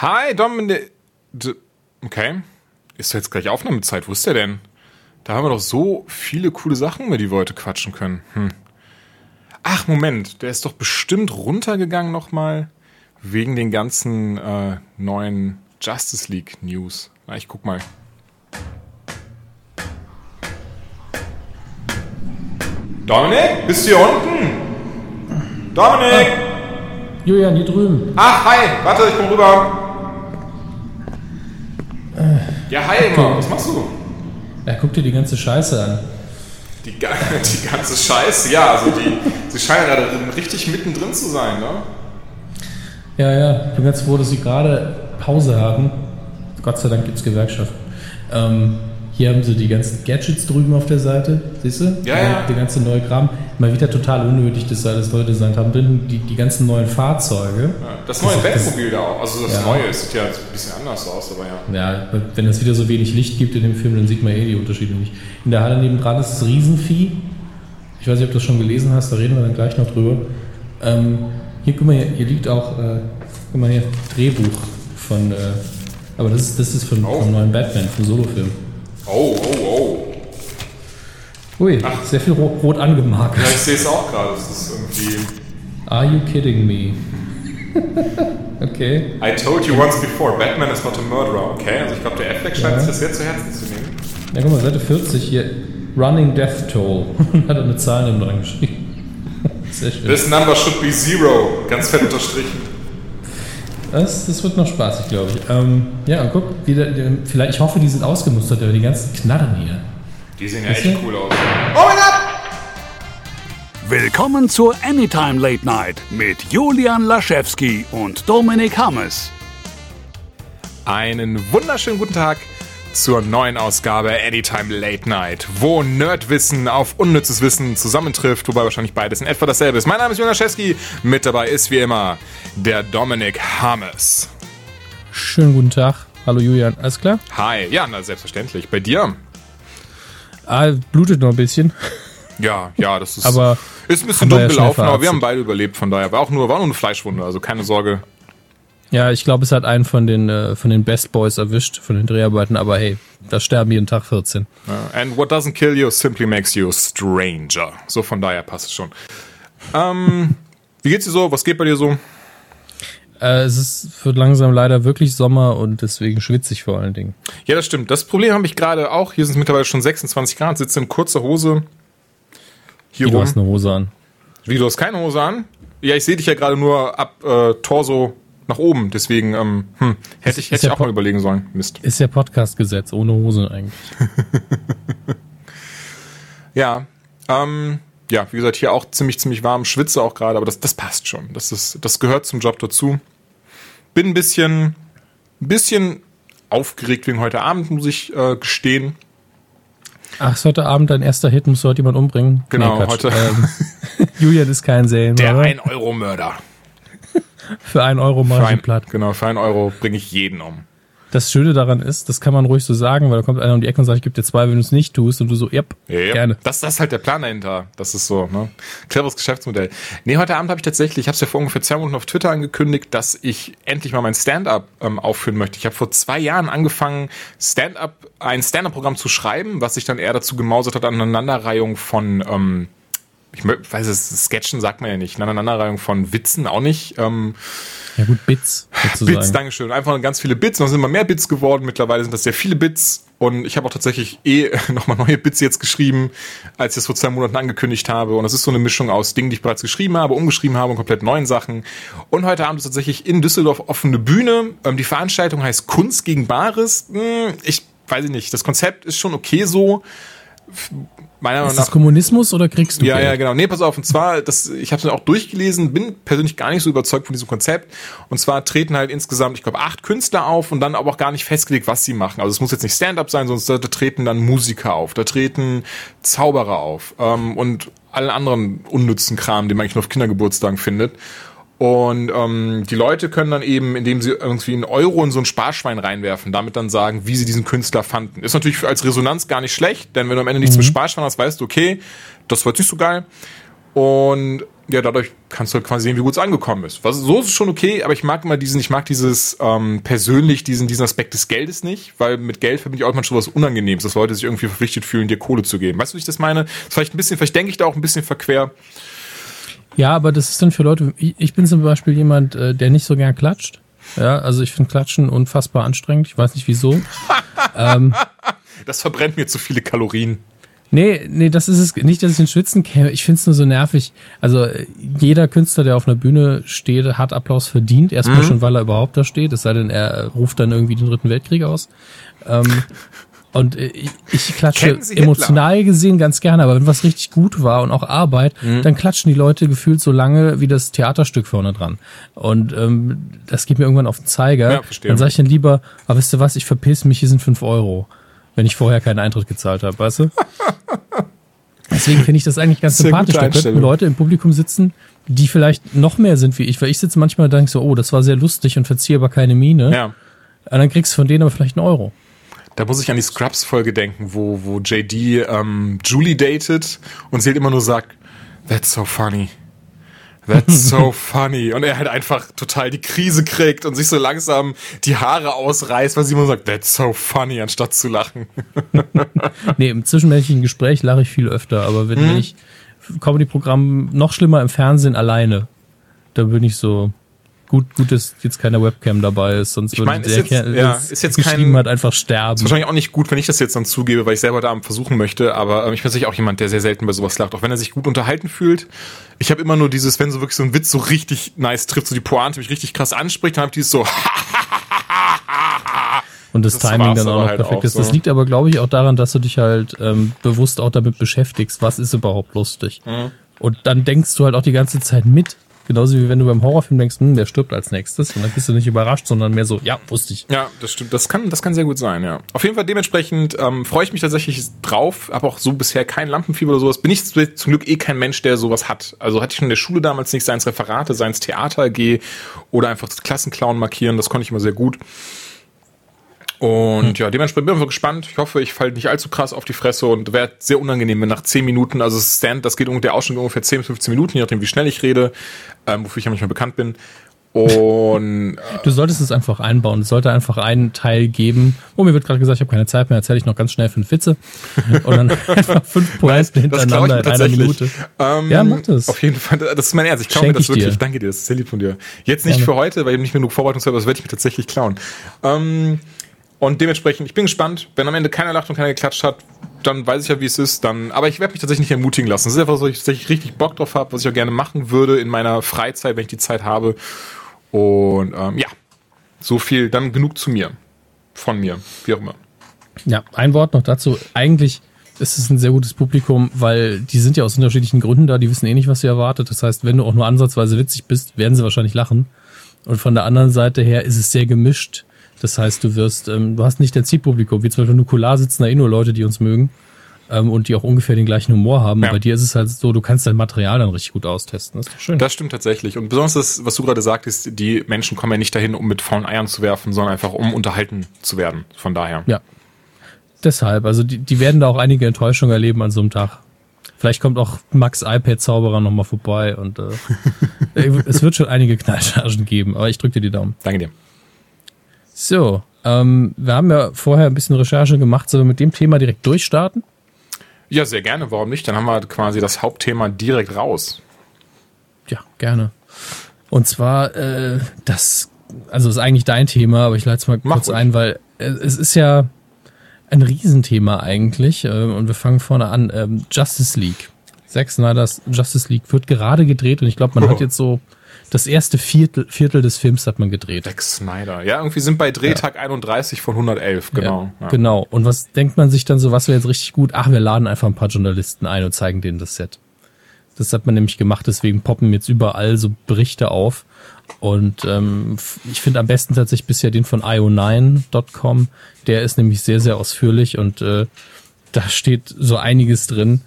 Hi, Dominik. Okay. Ist jetzt gleich Aufnahmezeit. Wo ist der denn? Da haben wir doch so viele coole Sachen, über die wir heute quatschen können. Hm. Ach, Moment. Der ist doch bestimmt runtergegangen nochmal. Wegen den ganzen äh, neuen Justice League News. Na, ich guck mal. Dominik, bist du hier unten? Dominik! Ah, Julian, hier drüben. Ach, hi, warte, ich komm rüber. Ja, hi, okay. was machst du? Ja, guck dir die ganze Scheiße an. Die, die ganze Scheiße, ja, also die, sie scheinen gerade richtig mittendrin zu sein, ne? Ja, ja, ich bin ganz froh, dass sie gerade Pause haben. Gott sei Dank gibt es Gewerkschaften. Ähm, hier haben sie die ganzen Gadgets drüben auf der Seite, siehst du? Ja, ja. Der ganze neue Kram. Mal wieder total unnötig, dass sie alles neu designt haben. Drin die, die ganzen neuen Fahrzeuge. Ja, das neue Batmobil da auch. Also das ja. neue sieht ja ein bisschen anders aus, aber ja. Ja, wenn es wieder so wenig Licht gibt in dem Film, dann sieht man eh die Unterschiede nicht. In der Halle nebendran ist das Riesenvieh. Ich weiß nicht, ob du das schon gelesen hast, da reden wir dann gleich noch drüber. Ähm, hier, guck mal, hier, hier liegt auch, äh, guck mal hier, Drehbuch von, äh, aber das ist, das ist von, oh. vom neuen Batman, vom Solofilm. Oh, oh, oh. Ui, Ach. sehr viel rot, rot angemarkt. Ja, ich sehe es auch gerade. Das ist irgendwie. Are you kidding me? okay. I told you once before, Batman is not a murderer. Okay, also ich glaube, der Affleck scheint ja. sich das sehr zu Herzen zu nehmen. Ja, guck mal, Seite 40 hier. Running Death Toll. Hat er eine Zahl neben dran geschrieben. Sehr schön. This number should be zero. Ganz fett unterstrichen. Das, das wird noch spaßig, glaube ich. Ähm, ja, und guck, die, die, vielleicht, ich hoffe, die sind ausgemustert, aber die ganzen Knarren hier. Die sehen ja echt cool aus. Oh mein Gott! Willkommen zur Anytime Late Night mit Julian Laschewski und Dominik Hammes. Einen wunderschönen guten Tag zur neuen Ausgabe Anytime Late Night, wo Nerdwissen auf unnützes Wissen zusammentrifft, wobei wahrscheinlich beides in etwa dasselbe ist. Mein Name ist Jonas Scheski, mit dabei ist wie immer der Dominik Hammes. Schönen guten Tag. Hallo Julian, alles klar? Hi, ja, na, selbstverständlich. Bei dir? Ah, blutet noch ein bisschen. Ja, ja, das ist, aber ist ein bisschen dumm gelaufen, aber wir haben beide überlebt, von daher war auch nur, war nur eine Fleischwunde, also keine Sorge. Ja, ich glaube, es hat einen von den, äh, von den Best Boys erwischt, von den Dreharbeiten, aber hey, da sterben jeden Tag 14. And what doesn't kill you simply makes you stranger. So von daher passt es schon. Ähm, wie geht's dir so? Was geht bei dir so? Äh, es ist, wird langsam leider wirklich Sommer und deswegen schwitze ich vor allen Dingen. Ja, das stimmt. Das Problem habe ich gerade auch. Hier sind es mittlerweile schon 26 Grad, sitze in kurzer Hose. Hier Wie, rum. du hast eine Hose an. Wie, du hast keine Hose an? Ja, ich sehe dich ja gerade nur ab äh, Torso nach oben. Deswegen ähm, hm, hätte ich, hätte ich auch mal überlegen sollen. Mist. Ist ja Podcast-Gesetz, ohne Hose eigentlich. ja. Ähm, ja, wie gesagt, hier auch ziemlich, ziemlich warm, schwitze auch gerade, aber das, das passt schon. Das, ist, das gehört zum Job dazu. Bin ein bisschen, ein bisschen aufgeregt wegen heute Abend, muss ich äh, gestehen. Ach, ist heute Abend dein erster Hit, musst du heute jemand umbringen? Genau, nee, heute. Ähm, Julian ist kein Serienmörder. Der 1-Euro-Mörder. Für einen Euro mache ich platt. Genau, für einen Euro bringe ich jeden um. Das Schöne daran ist, das kann man ruhig so sagen, weil da kommt einer um die Ecke und sagt, ich gebe dir zwei, wenn du es nicht tust. Und du so, yep, yep. gerne. Das, das ist halt der Plan dahinter. Das ist so, ne? Cleveres Geschäftsmodell. Nee, heute Abend habe ich tatsächlich, ich habe es ja vor ungefähr zwei Minuten auf Twitter angekündigt, dass ich endlich mal mein Stand-up ähm, aufführen möchte. Ich habe vor zwei Jahren angefangen, Stand-up, ein Stand-up-Programm zu schreiben, was sich dann eher dazu gemausert hat, an Aneinanderreihung von ähm, ich weiß es, Sketchen sagt man ja nicht, eine Aneinanderreihung von Witzen auch nicht. Ähm, ja gut, Bits. Sozusagen. Bits, Dankeschön. Einfach ganz viele Bits. Noch sind immer mehr Bits geworden. Mittlerweile sind das sehr viele Bits. Und ich habe auch tatsächlich eh nochmal neue Bits jetzt geschrieben, als ich es vor zwei Monaten angekündigt habe. Und das ist so eine Mischung aus Dingen, die ich bereits geschrieben habe, umgeschrieben habe und komplett neuen Sachen. Und heute Abend ist tatsächlich in Düsseldorf offene Bühne. Ähm, die Veranstaltung heißt Kunst gegen Bares. Hm, ich weiß nicht, das Konzept ist schon okay so meiner Meinung nach. Ist das Kommunismus oder kriegst du Ja, Geld? ja, genau. Nee, pass auf. Und zwar, das, ich habe es auch durchgelesen, bin persönlich gar nicht so überzeugt von diesem Konzept. Und zwar treten halt insgesamt, ich glaube, acht Künstler auf und dann aber auch gar nicht festgelegt, was sie machen. Also es muss jetzt nicht Stand-up sein, sondern da treten dann Musiker auf, da treten Zauberer auf ähm, und allen anderen unnützen Kram, den man eigentlich nur auf Kindergeburtstagen findet. Und ähm, die Leute können dann eben, indem sie irgendwie einen Euro in so ein Sparschwein reinwerfen, damit dann sagen, wie sie diesen Künstler fanden. Ist natürlich als Resonanz gar nicht schlecht, denn wenn du am Ende nichts mhm. mit Sparschwein hast, weißt du, okay, das war nicht so geil. Und ja, dadurch kannst du halt quasi sehen, wie gut es angekommen ist. Was, so ist es schon okay, aber ich mag immer diesen, ich mag dieses ähm, persönlich, diesen, diesen Aspekt des Geldes nicht, weil mit Geld verbinde ich auch immer schon was Unangenehmes, dass Leute sich irgendwie verpflichtet fühlen, dir Kohle zu geben. Weißt du, wie ich das meine? Das ist vielleicht ein bisschen, vielleicht denke ich da auch ein bisschen verquer. Ja, aber das ist dann für Leute, ich, bin zum Beispiel jemand, äh, der nicht so gern klatscht. Ja, also ich finde Klatschen unfassbar anstrengend. Ich weiß nicht wieso. ähm, das verbrennt mir zu viele Kalorien. Nee, nee, das ist es nicht, dass ich in Schwitzen käme. Ich finde es nur so nervig. Also jeder Künstler, der auf einer Bühne steht, hat Applaus verdient. Erstmal mhm. schon, weil er überhaupt da steht. Es sei denn, er ruft dann irgendwie den Dritten Weltkrieg aus. Ähm, und ich, ich klatsche emotional gesehen ganz gerne, aber wenn was richtig gut war und auch Arbeit, mhm. dann klatschen die Leute gefühlt so lange wie das Theaterstück vorne dran. Und ähm, das geht mir irgendwann auf den Zeiger. Ja, verstehe. dann sage ich dann lieber, aber ah, wisst ihr was, ich verpiss mich, hier sind fünf Euro wenn ich vorher keinen Eintritt gezahlt habe, weißt du? Deswegen finde ich das eigentlich ganz Sehr sympathisch. Da könnten Leute im Publikum sitzen, die vielleicht noch mehr sind wie ich, weil ich sitze manchmal und denke so, oh, das war sehr lustig und verziehe aber keine Miene. Ja. Und dann kriegst du von denen aber vielleicht einen Euro. Da muss ich an die Scrubs-Folge denken, wo, wo JD ähm, Julie datet und sie halt immer nur sagt, that's so funny. That's so funny. Und er halt einfach total die Krise kriegt und sich so langsam die Haare ausreißt, weil Simon sagt, that's so funny, anstatt zu lachen. nee, im zwischenmenschlichen Gespräch lache ich viel öfter, aber wenn, hm. ich Comedy-Programm noch schlimmer im Fernsehen alleine, da bin ich so, gut, gut, dass jetzt keine Webcam dabei ist, sonst ich mein, würde der jetzt, ja, ist jetzt kein, hat einfach sterben. Ist wahrscheinlich auch nicht gut, wenn ich das jetzt dann zugebe, weil ich selber da versuchen möchte, aber ähm, ich bin sicher auch jemand, der sehr selten bei sowas lacht, auch wenn er sich gut unterhalten fühlt. Ich habe immer nur dieses, wenn so wirklich so ein Witz so richtig nice trifft, so die Pointe mich richtig krass anspricht, dann habe ich dieses so und das, das Timing dann auch noch halt perfekt auch ist. So. Das liegt aber, glaube ich, auch daran, dass du dich halt ähm, bewusst auch damit beschäftigst, was ist überhaupt lustig. Mhm. Und dann denkst du halt auch die ganze Zeit mit. Genauso wie wenn du beim Horrorfilm denkst, hm, der stirbt als nächstes. Und dann bist du nicht überrascht, sondern mehr so, ja, wusste ich. Ja, das stimmt. Das kann, das kann sehr gut sein, ja. Auf jeden Fall dementsprechend ähm, freue ich mich tatsächlich drauf. Habe auch so bisher kein Lampenfieber oder sowas. Bin ich zum Glück eh kein Mensch, der sowas hat. Also hatte ich schon in der Schule damals nicht, seins Referate, seins Theater gehe oder einfach Klassenclown markieren. Das konnte ich immer sehr gut. Und hm. ja, dementsprechend bin ich gespannt. Ich hoffe, ich falle nicht allzu krass auf die Fresse und wäre sehr unangenehm, wenn nach 10 Minuten, also Stand, das geht ungefähr, der Ausschnitt ungefähr 10 bis 15 Minuten, je nachdem, wie schnell ich rede, ähm, wofür ich ja manchmal bekannt bin. Und du solltest es einfach einbauen. Es sollte einfach einen Teil geben. Oh, mir wird gerade gesagt, ich habe keine Zeit mehr, erzähle ich noch ganz schnell fünf Witze. Und dann einfach fünf Pointen hintereinander in einer Minute. Ähm, ja, mach das. Auf jeden Fall, das ist mein Ernst. Ich klaue mir das wirklich. Dir. Danke dir, das ist sehr lieb von dir. Jetzt nicht Gerne. für heute, weil ich nicht genug Vorbereitungszeit habe, das werde ich mir tatsächlich klauen. Ähm, und dementsprechend, ich bin gespannt. Wenn am Ende keiner lacht und keiner geklatscht hat, dann weiß ich ja, wie es ist. Dann, aber ich werde mich tatsächlich nicht ermutigen lassen. Das ist einfach so, dass ich richtig Bock drauf habe, was ich auch gerne machen würde in meiner Freizeit, wenn ich die Zeit habe. Und ähm, ja, so viel, dann genug zu mir. Von mir, wie auch immer. Ja, ein Wort noch dazu. Eigentlich ist es ein sehr gutes Publikum, weil die sind ja aus unterschiedlichen Gründen da, die wissen eh nicht, was sie erwartet. Das heißt, wenn du auch nur ansatzweise witzig bist, werden sie wahrscheinlich lachen. Und von der anderen Seite her ist es sehr gemischt das heißt, du wirst, ähm, du hast nicht dein Zielpublikum, wie zum Beispiel Nukular sitzen da eh nur Leute, die uns mögen ähm, und die auch ungefähr den gleichen Humor haben. Ja. Bei dir ist es halt so, du kannst dein Material dann richtig gut austesten. Das ist schön. Das stimmt tatsächlich. Und besonders das, was du gerade sagtest, die Menschen kommen ja nicht dahin, um mit faulen Eiern zu werfen, sondern einfach um unterhalten zu werden. Von daher. Ja. Deshalb, also die, die werden da auch einige Enttäuschungen erleben an so einem Tag. Vielleicht kommt auch Max iPad Zauberer nochmal vorbei und äh, es wird schon einige Knallchargen geben, aber ich drücke dir die Daumen. Danke dir. So, ähm, wir haben ja vorher ein bisschen Recherche gemacht. Sollen wir mit dem Thema direkt durchstarten? Ja, sehr gerne. Warum nicht? Dann haben wir quasi das Hauptthema direkt raus. Ja, gerne. Und zwar, äh, das, also ist eigentlich dein Thema, aber ich leite es mal Mach kurz ruhig. ein, weil äh, es ist ja ein Riesenthema eigentlich. Äh, und wir fangen vorne an. Ähm, Justice League. Zack Snyder's Justice League wird gerade gedreht und ich glaube, man oh. hat jetzt so das erste Viertel, Viertel des Films hat man gedreht. Zack Snyder. Ja, irgendwie sind bei Drehtag ja. 31 von 111, genau. Ja, ja. Genau. Und was denkt man sich dann so, was wäre jetzt richtig gut? Ach, wir laden einfach ein paar Journalisten ein und zeigen denen das Set. Das hat man nämlich gemacht, deswegen poppen jetzt überall so Berichte auf. Und ähm, ich finde am besten tatsächlich bisher den von io9.com. Der ist nämlich sehr, sehr ausführlich und äh, da steht so einiges drin.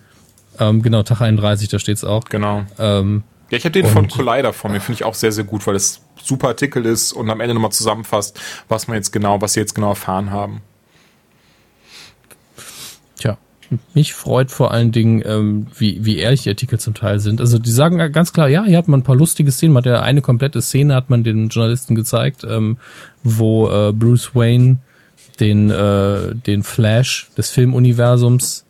Ähm, genau, Tag 31, da steht's auch. Genau. Ähm, ja, ich habe den und von Collider vor mir, finde ich auch sehr, sehr gut, weil es super Artikel ist und am Ende nochmal zusammenfasst, was man jetzt genau, was sie jetzt genau erfahren haben. Tja, mich freut vor allen Dingen, ähm, wie, wie ehrlich die Artikel zum Teil sind. Also die sagen ganz klar, ja, hier hat man ein paar lustige Szenen, man hat ja eine komplette Szene, hat man den Journalisten gezeigt, ähm, wo äh, Bruce Wayne den, äh, den Flash des Filmuniversums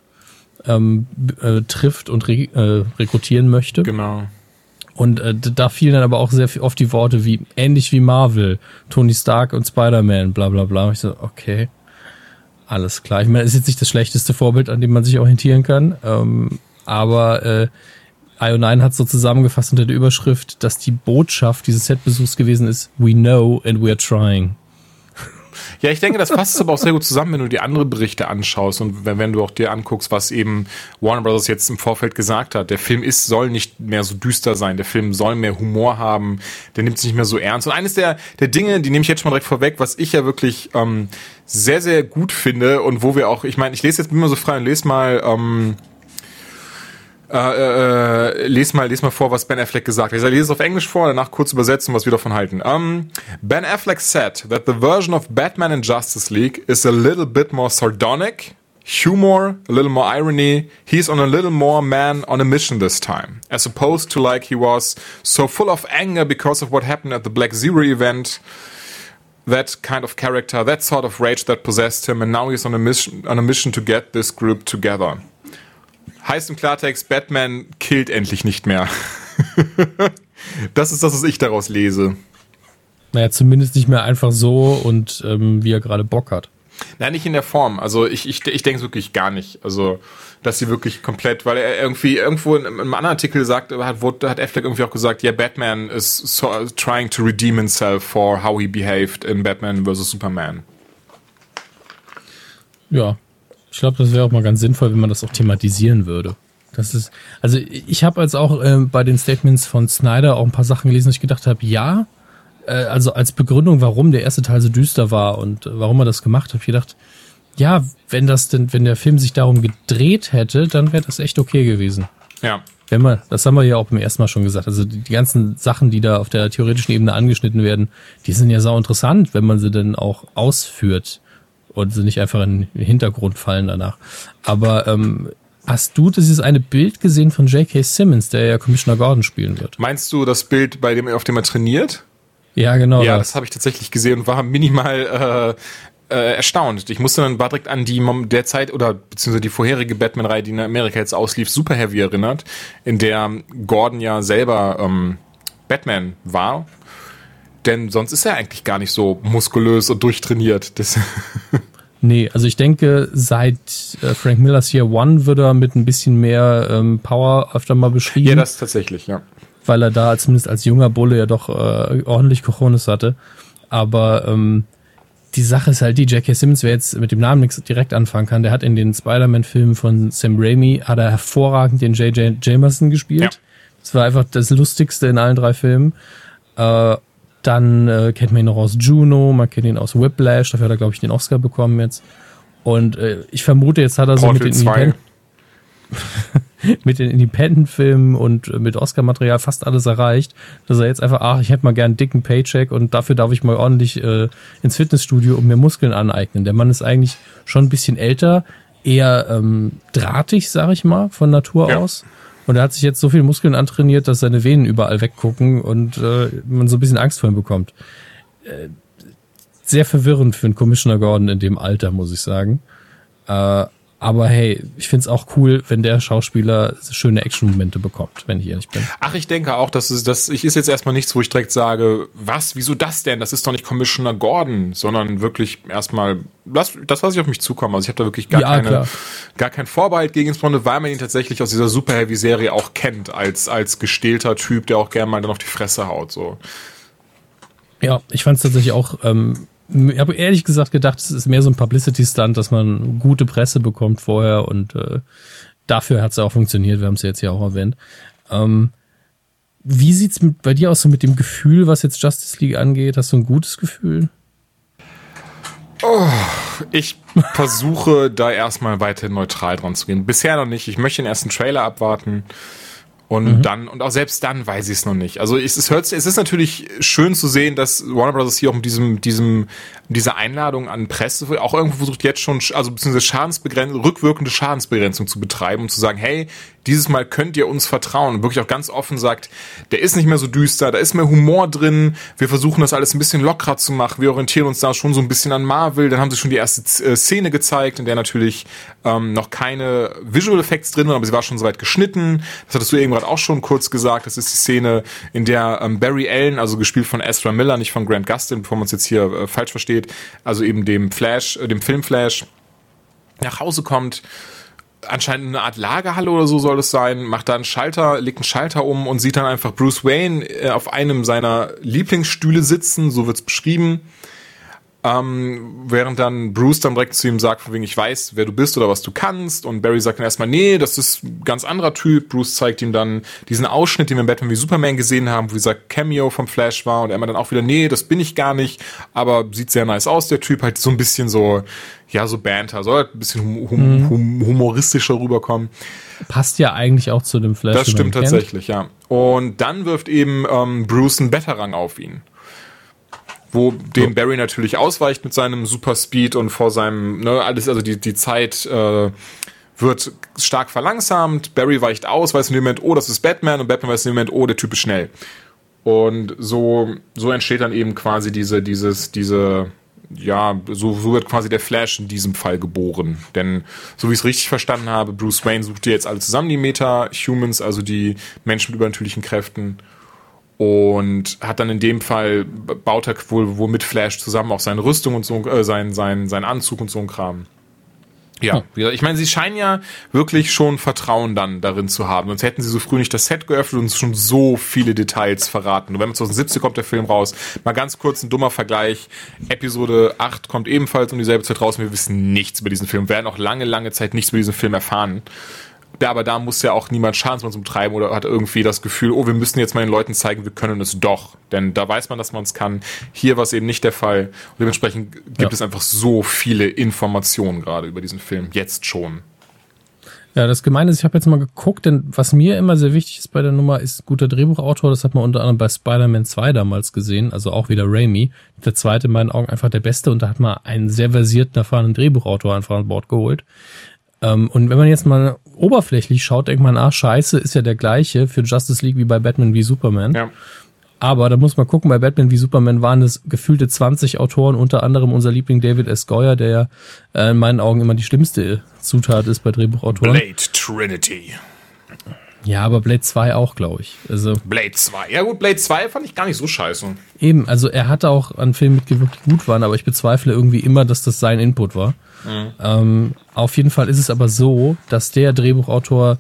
ähm, äh, trifft und re äh, rekrutieren möchte. Genau. Und äh, da fielen dann aber auch sehr oft die Worte wie ähnlich wie Marvel, Tony Stark und Spider-Man, bla bla bla. Und ich so, okay. Alles klar. Ich meine, ist jetzt nicht das schlechteste Vorbild, an dem man sich orientieren kann. Ähm, aber äh, IO9 hat so zusammengefasst unter der Überschrift, dass die Botschaft dieses Setbesuchs gewesen ist, we know and we are trying. Ja, ich denke, das passt aber auch sehr gut zusammen, wenn du die anderen Berichte anschaust und wenn, wenn du auch dir anguckst, was eben Warner Brothers jetzt im Vorfeld gesagt hat. Der Film ist, soll nicht mehr so düster sein. Der Film soll mehr Humor haben. Der nimmt sich nicht mehr so ernst. Und eines der, der Dinge, die nehme ich jetzt schon mal direkt vorweg, was ich ja wirklich ähm, sehr, sehr gut finde und wo wir auch, ich meine, ich lese jetzt immer so frei und lese mal, ähm, äh, äh, les mal, les mal vor, was Ben Affleck gesagt hat. Ich lese es auf Englisch vor, danach kurz übersetzen, was wir davon halten. Um, ben Affleck said that the version of Batman in Justice League is a little bit more sardonic, humor, a little more irony. He's on a little more man on a mission this time, as opposed to like he was so full of anger because of what happened at the Black Zero event. That kind of character, that sort of rage that possessed him, and now he's on a mission on a mission to get this group together. Heißt im Klartext, Batman killt endlich nicht mehr. das ist das, was ich daraus lese. Naja, zumindest nicht mehr einfach so und ähm, wie er gerade Bock hat. Nein, nicht in der Form. Also ich, ich, ich denke es wirklich gar nicht. Also, dass sie wirklich komplett, weil er irgendwie irgendwo in, in einem anderen Artikel sagt, hat, wurde, hat Affleck irgendwie auch gesagt, ja, yeah, Batman is so, trying to redeem himself for how he behaved in Batman vs. Superman. Ja, ich glaube, das wäre auch mal ganz sinnvoll, wenn man das auch thematisieren würde. Das ist, also ich habe jetzt auch äh, bei den Statements von Snyder auch ein paar Sachen gelesen, wo ich gedacht habe, ja, äh, also als Begründung, warum der erste Teil so düster war und äh, warum er das gemacht hat, habe ich gedacht, ja, wenn das denn, wenn der Film sich darum gedreht hätte, dann wäre das echt okay gewesen. Ja. Wenn man, das haben wir ja auch beim ersten Mal schon gesagt. Also die, die ganzen Sachen, die da auf der theoretischen Ebene angeschnitten werden, die sind ja sau interessant, wenn man sie denn auch ausführt und sie nicht einfach in den Hintergrund fallen danach. Aber ähm, hast du dieses eine Bild gesehen von J.K. Simmons, der ja Commissioner Gordon spielen wird? Meinst du das Bild, bei dem auf dem er trainiert? Ja, genau. Ja, das, das habe ich tatsächlich gesehen und war minimal äh, äh, erstaunt. Ich musste dann war direkt an die derzeit oder beziehungsweise die vorherige Batman-Reihe, die in Amerika jetzt auslief, Super Heavy erinnert, in der Gordon ja selber ähm, Batman war denn sonst ist er eigentlich gar nicht so muskulös und durchtrainiert. Das nee, also ich denke, seit äh, Frank Millers Year One wird er mit ein bisschen mehr ähm, Power öfter mal beschrieben. Ja, das tatsächlich, ja. Weil er da zumindest als junger Bulle ja doch äh, ordentlich Cojones hatte. Aber ähm, die Sache ist halt die, J.K. Simmons, wer jetzt mit dem Namen nichts direkt anfangen kann, der hat in den Spider-Man-Filmen von Sam Raimi, hat er hervorragend den J.J. Jamerson gespielt. Ja. Das war einfach das Lustigste in allen drei Filmen. Äh, dann äh, kennt man ihn noch aus Juno, man kennt ihn aus Whiplash, dafür hat er, glaube ich, den Oscar bekommen jetzt. Und äh, ich vermute, jetzt hat er so mit den, Independ mit den Independent-Filmen und äh, mit Oscar-Material fast alles erreicht, dass er jetzt einfach, ach, ich hätte mal gern einen dicken Paycheck und dafür darf ich mal ordentlich äh, ins Fitnessstudio und mir Muskeln aneignen. Der Mann ist eigentlich schon ein bisschen älter, eher ähm, drahtig, sag ich mal, von Natur ja. aus. Und er hat sich jetzt so viel Muskeln antrainiert, dass seine Venen überall weggucken und äh, man so ein bisschen Angst vor ihm bekommt. Äh, sehr verwirrend für einen Commissioner Gordon in dem Alter, muss ich sagen. Äh, aber hey, ich find's auch cool, wenn der Schauspieler schöne Action-Momente bekommt, wenn ich ehrlich bin. Ach, ich denke auch, dass es, das ich ist jetzt erstmal nichts, wo ich direkt sage, was, wieso das denn? Das ist doch nicht Commissioner Gordon, sondern wirklich erstmal, das, das lasse ich auf mich zukommen. Also ich habe da wirklich gar ja, keine, klar. gar kein Vorbehalt gegen insbesondere, weil man ihn tatsächlich aus dieser Super Heavy Serie auch kennt, als, als gestählter Typ, der auch gerne mal dann auf die Fresse haut, so. Ja, ich fand's tatsächlich auch ähm, ich habe ehrlich gesagt gedacht, es ist mehr so ein Publicity-Stunt, dass man gute Presse bekommt vorher und äh, dafür hat es auch funktioniert. Wir haben es ja jetzt ja auch erwähnt. Ähm, wie sieht's mit, bei dir aus so mit dem Gefühl, was jetzt Justice League angeht? Hast du ein gutes Gefühl? Oh, ich versuche da erstmal weiter neutral dran zu gehen. Bisher noch nicht. Ich möchte den ersten Trailer abwarten. Und mhm. dann, und auch selbst dann weiß ich es noch nicht. Also es, es hört es ist natürlich schön zu sehen, dass Warner Bros. hier auch mit diesem, diesem diese Einladung an Presse auch irgendwo versucht jetzt schon, also beziehungsweise Schadensbegrenzung, rückwirkende Schadensbegrenzung zu betreiben und zu sagen, hey, dieses Mal könnt ihr uns vertrauen. Und wirklich auch ganz offen sagt, der ist nicht mehr so düster, da ist mehr Humor drin, wir versuchen das alles ein bisschen lockerer zu machen, wir orientieren uns da schon so ein bisschen an Marvel, dann haben sie schon die erste äh, Szene gezeigt, in der natürlich ähm, noch keine Visual Effects drin waren, aber sie war schon soweit geschnitten. Das hattest du eben gerade auch schon kurz gesagt, das ist die Szene, in der ähm, Barry Allen, also gespielt von Ezra Miller, nicht von Grant Gustin, bevor man es jetzt hier äh, falsch versteht, also eben dem Flash, äh, dem Film Flash, nach Hause kommt anscheinend eine Art Lagerhalle oder so soll es sein, macht da einen Schalter, legt einen Schalter um und sieht dann einfach Bruce Wayne äh, auf einem seiner Lieblingsstühle sitzen, so wird's beschrieben. Ähm, während dann Bruce dann direkt zu ihm sagt, von wegen ich weiß, wer du bist oder was du kannst. Und Barry sagt dann erstmal, nee, das ist ein ganz anderer Typ. Bruce zeigt ihm dann diesen Ausschnitt, den wir in Batman wie Superman gesehen haben, wo dieser Cameo vom Flash war. Und er immer dann auch wieder, nee, das bin ich gar nicht. Aber sieht sehr nice aus, der Typ. Halt so ein bisschen so, ja, so Banter. Soll halt ein bisschen hum hum hum humoristischer rüberkommen. Passt ja eigentlich auch zu dem Flash. Das stimmt tatsächlich, ja. Und dann wirft eben ähm, Bruce einen Betterrang auf ihn wo dem Barry natürlich ausweicht mit seinem Super Speed und vor seinem, ne, alles, also die, die Zeit äh, wird stark verlangsamt. Barry weicht aus, weiß in dem Moment, oh, das ist Batman und Batman weiß in dem Moment, oh, der Typ ist schnell. Und so, so entsteht dann eben quasi diese, dieses, diese, ja, so, so wird quasi der Flash in diesem Fall geboren. Denn so wie ich es richtig verstanden habe, Bruce Wayne sucht jetzt alle zusammen die Meta-Humans, also die Menschen mit übernatürlichen Kräften und hat dann in dem Fall baut er wohl, wohl mit Flash zusammen auch seine Rüstung und so, äh, sein, sein, sein Anzug und so ein Kram. Ja, hm. ich meine, sie scheinen ja wirklich schon Vertrauen dann darin zu haben. Sonst hätten sie so früh nicht das Set geöffnet und schon so viele Details verraten. November 2017 kommt der Film raus. Mal ganz kurz ein dummer Vergleich. Episode 8 kommt ebenfalls um dieselbe Zeit raus und wir wissen nichts über diesen Film. Wir werden auch lange, lange Zeit nichts über diesen Film erfahren. Ja, aber da muss ja auch niemand Schadensmann treiben oder hat irgendwie das Gefühl, oh, wir müssen jetzt mal den Leuten zeigen, wir können es doch. Denn da weiß man, dass man es kann. Hier war es eben nicht der Fall. Und dementsprechend gibt ja. es einfach so viele Informationen gerade über diesen Film. Jetzt schon. Ja, das Gemeine ist, ich habe jetzt mal geguckt, denn was mir immer sehr wichtig ist bei der Nummer, ist guter Drehbuchautor. Das hat man unter anderem bei Spider-Man 2 damals gesehen, also auch wieder Raimi. Der zweite in meinen Augen einfach der beste und da hat man einen sehr versierten, erfahrenen Drehbuchautor einfach an Bord geholt. Ähm, und wenn man jetzt mal oberflächlich schaut, denkt man, ah, scheiße, ist ja der gleiche für Justice League wie bei Batman wie Superman. Ja. Aber da muss man gucken, bei Batman wie Superman waren es gefühlte 20 Autoren, unter anderem unser Liebling David S. Goyer, der ja äh, in meinen Augen immer die schlimmste Zutat ist bei Drehbuchautoren. Blade Trinity. Ja, aber Blade 2 auch, glaube ich. Also Blade 2. Ja gut, Blade 2 fand ich gar nicht so scheiße. Eben, also er hatte auch an Filmen mitgewirkt, die gut waren, aber ich bezweifle irgendwie immer, dass das sein Input war. Mhm. Ähm, auf jeden Fall ist es aber so, dass der Drehbuchautor,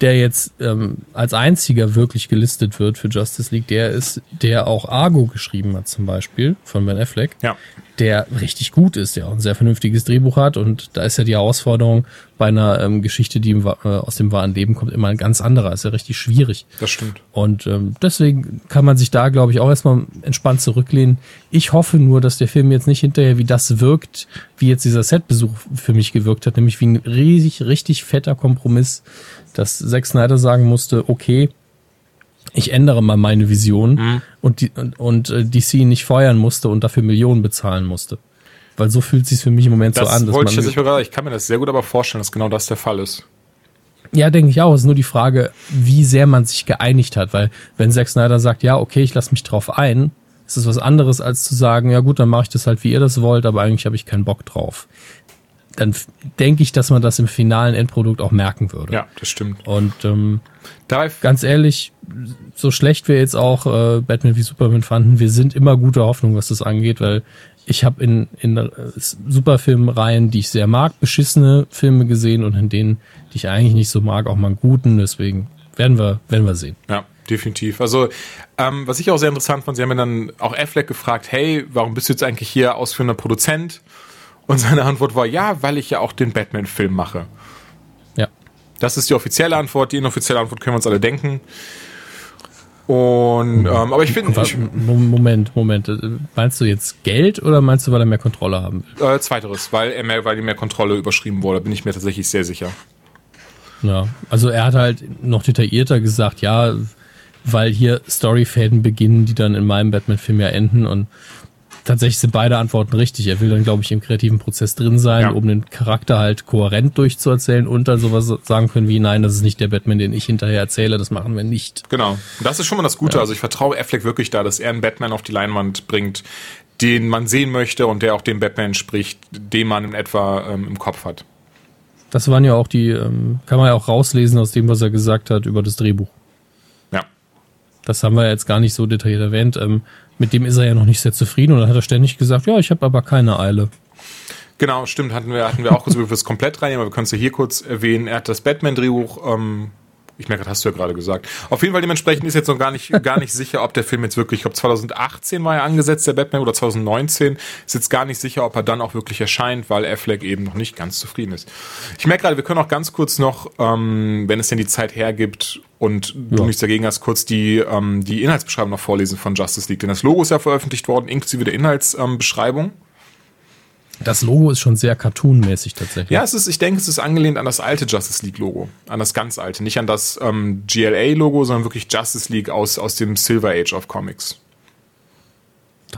der jetzt ähm, als einziger wirklich gelistet wird für Justice League, der ist, der auch Argo geschrieben hat zum Beispiel von Ben Affleck. Ja der richtig gut ist, der auch ein sehr vernünftiges Drehbuch hat und da ist ja die Herausforderung bei einer ähm, Geschichte, die im, äh, aus dem wahren Leben kommt, immer ein ganz anderer, ist ja richtig schwierig. Das stimmt. Und ähm, deswegen kann man sich da, glaube ich, auch erstmal entspannt zurücklehnen. Ich hoffe nur, dass der Film jetzt nicht hinterher wie das wirkt, wie jetzt dieser Setbesuch für mich gewirkt hat, nämlich wie ein riesig, richtig fetter Kompromiss, dass Zack Snyder sagen musste, okay, ich ändere mal meine Vision mhm. und, die, und, und äh, DC nicht feuern musste und dafür Millionen bezahlen musste. Weil so fühlt sich für mich im Moment das so an. Dass wollte ich, ich kann mir das sehr gut aber vorstellen, dass genau das der Fall ist. Ja, denke ich auch. Es ist nur die Frage, wie sehr man sich geeinigt hat. Weil wenn Zack Snyder sagt, ja, okay, ich lasse mich drauf ein, ist es was anderes, als zu sagen, ja gut, dann mache ich das halt, wie ihr das wollt, aber eigentlich habe ich keinen Bock drauf dann denke ich, dass man das im finalen Endprodukt auch merken würde. Ja, das stimmt. Und ähm, ganz ehrlich, so schlecht wir jetzt auch äh, Batman wie Superman fanden, wir sind immer gute Hoffnung, was das angeht, weil ich habe in, in äh, Superfilmreihen, die ich sehr mag, beschissene Filme gesehen und in denen, die ich eigentlich nicht so mag, auch mal einen guten. Deswegen werden wir, werden wir sehen. Ja, definitiv. Also, ähm, was ich auch sehr interessant fand, sie haben mir dann auch Affleck gefragt, hey, warum bist du jetzt eigentlich hier ausführender Produzent? Und seine Antwort war, ja, weil ich ja auch den Batman-Film mache. Ja. Das ist die offizielle Antwort. Die inoffizielle Antwort können wir uns alle denken. Und, ähm, aber ich finde. Moment, Moment. Meinst du jetzt Geld oder meinst du, weil er mehr Kontrolle haben will? Äh, zweiteres, weil er mehr, weil ihm mehr Kontrolle überschrieben wurde, bin ich mir tatsächlich sehr sicher. Ja, also er hat halt noch detaillierter gesagt, ja, weil hier Storyfäden beginnen, die dann in meinem Batman-Film ja enden und tatsächlich sind beide Antworten richtig. Er will dann, glaube ich, im kreativen Prozess drin sein, Ja. um den Charakter halt kohärent durchzuerzählen und dann sowas sagen können wie, nein, das ist nicht der Batman, den ich hinterher erzähle, das machen wir nicht. Genau. Und das ist schon mal das Gute. Also ich vertraue Affleck wirklich da, dass er einen Batman auf die Leinwand bringt, den man sehen möchte und der auch dem Batman spricht, den man in etwa ähm, im Kopf hat. Das waren ja auch die, ähm, kann man ja auch rauslesen aus dem, was er gesagt hat über das Drehbuch. Ja. Das haben wir jetzt gar nicht so detailliert erwähnt. Ähm, mit dem ist er ja noch nicht sehr zufrieden und dann hat er ständig gesagt, ja, ich habe aber keine Eile. Genau, stimmt, hatten wir, hatten wir auch kurz über das komplett rein, aber wir können es ja hier kurz erwähnen. Er hat das Batman-Drehbuch, ähm, ich merke, das hast du ja gerade gesagt. Auf jeden Fall dementsprechend ist jetzt noch gar nicht, gar nicht sicher, ob der Film jetzt wirklich, ich glaube 2018 war er angesetzt, der Batman, oder 2019. Ist jetzt gar nicht sicher, ob er dann auch wirklich erscheint, weil Affleck eben noch nicht ganz zufrieden ist. Ich merke gerade, wir können auch ganz kurz noch, ähm, wenn es denn die Zeit hergibt und du Ja. nichts dagegen hast, kurz die, ähm, die Inhaltsbeschreibung noch vorlesen von Justice League. Denn das Logo ist ja veröffentlicht worden, inklusive der Inhaltsbeschreibung. Ähm. Das Logo ist schon sehr cartoonmäßig tatsächlich. Ja, es ist, ich denke, es ist angelehnt an das alte Justice League Logo, an das ganz alte, nicht an das ähm, GLA Logo, sondern wirklich Justice League aus aus dem Silver Age of Comics.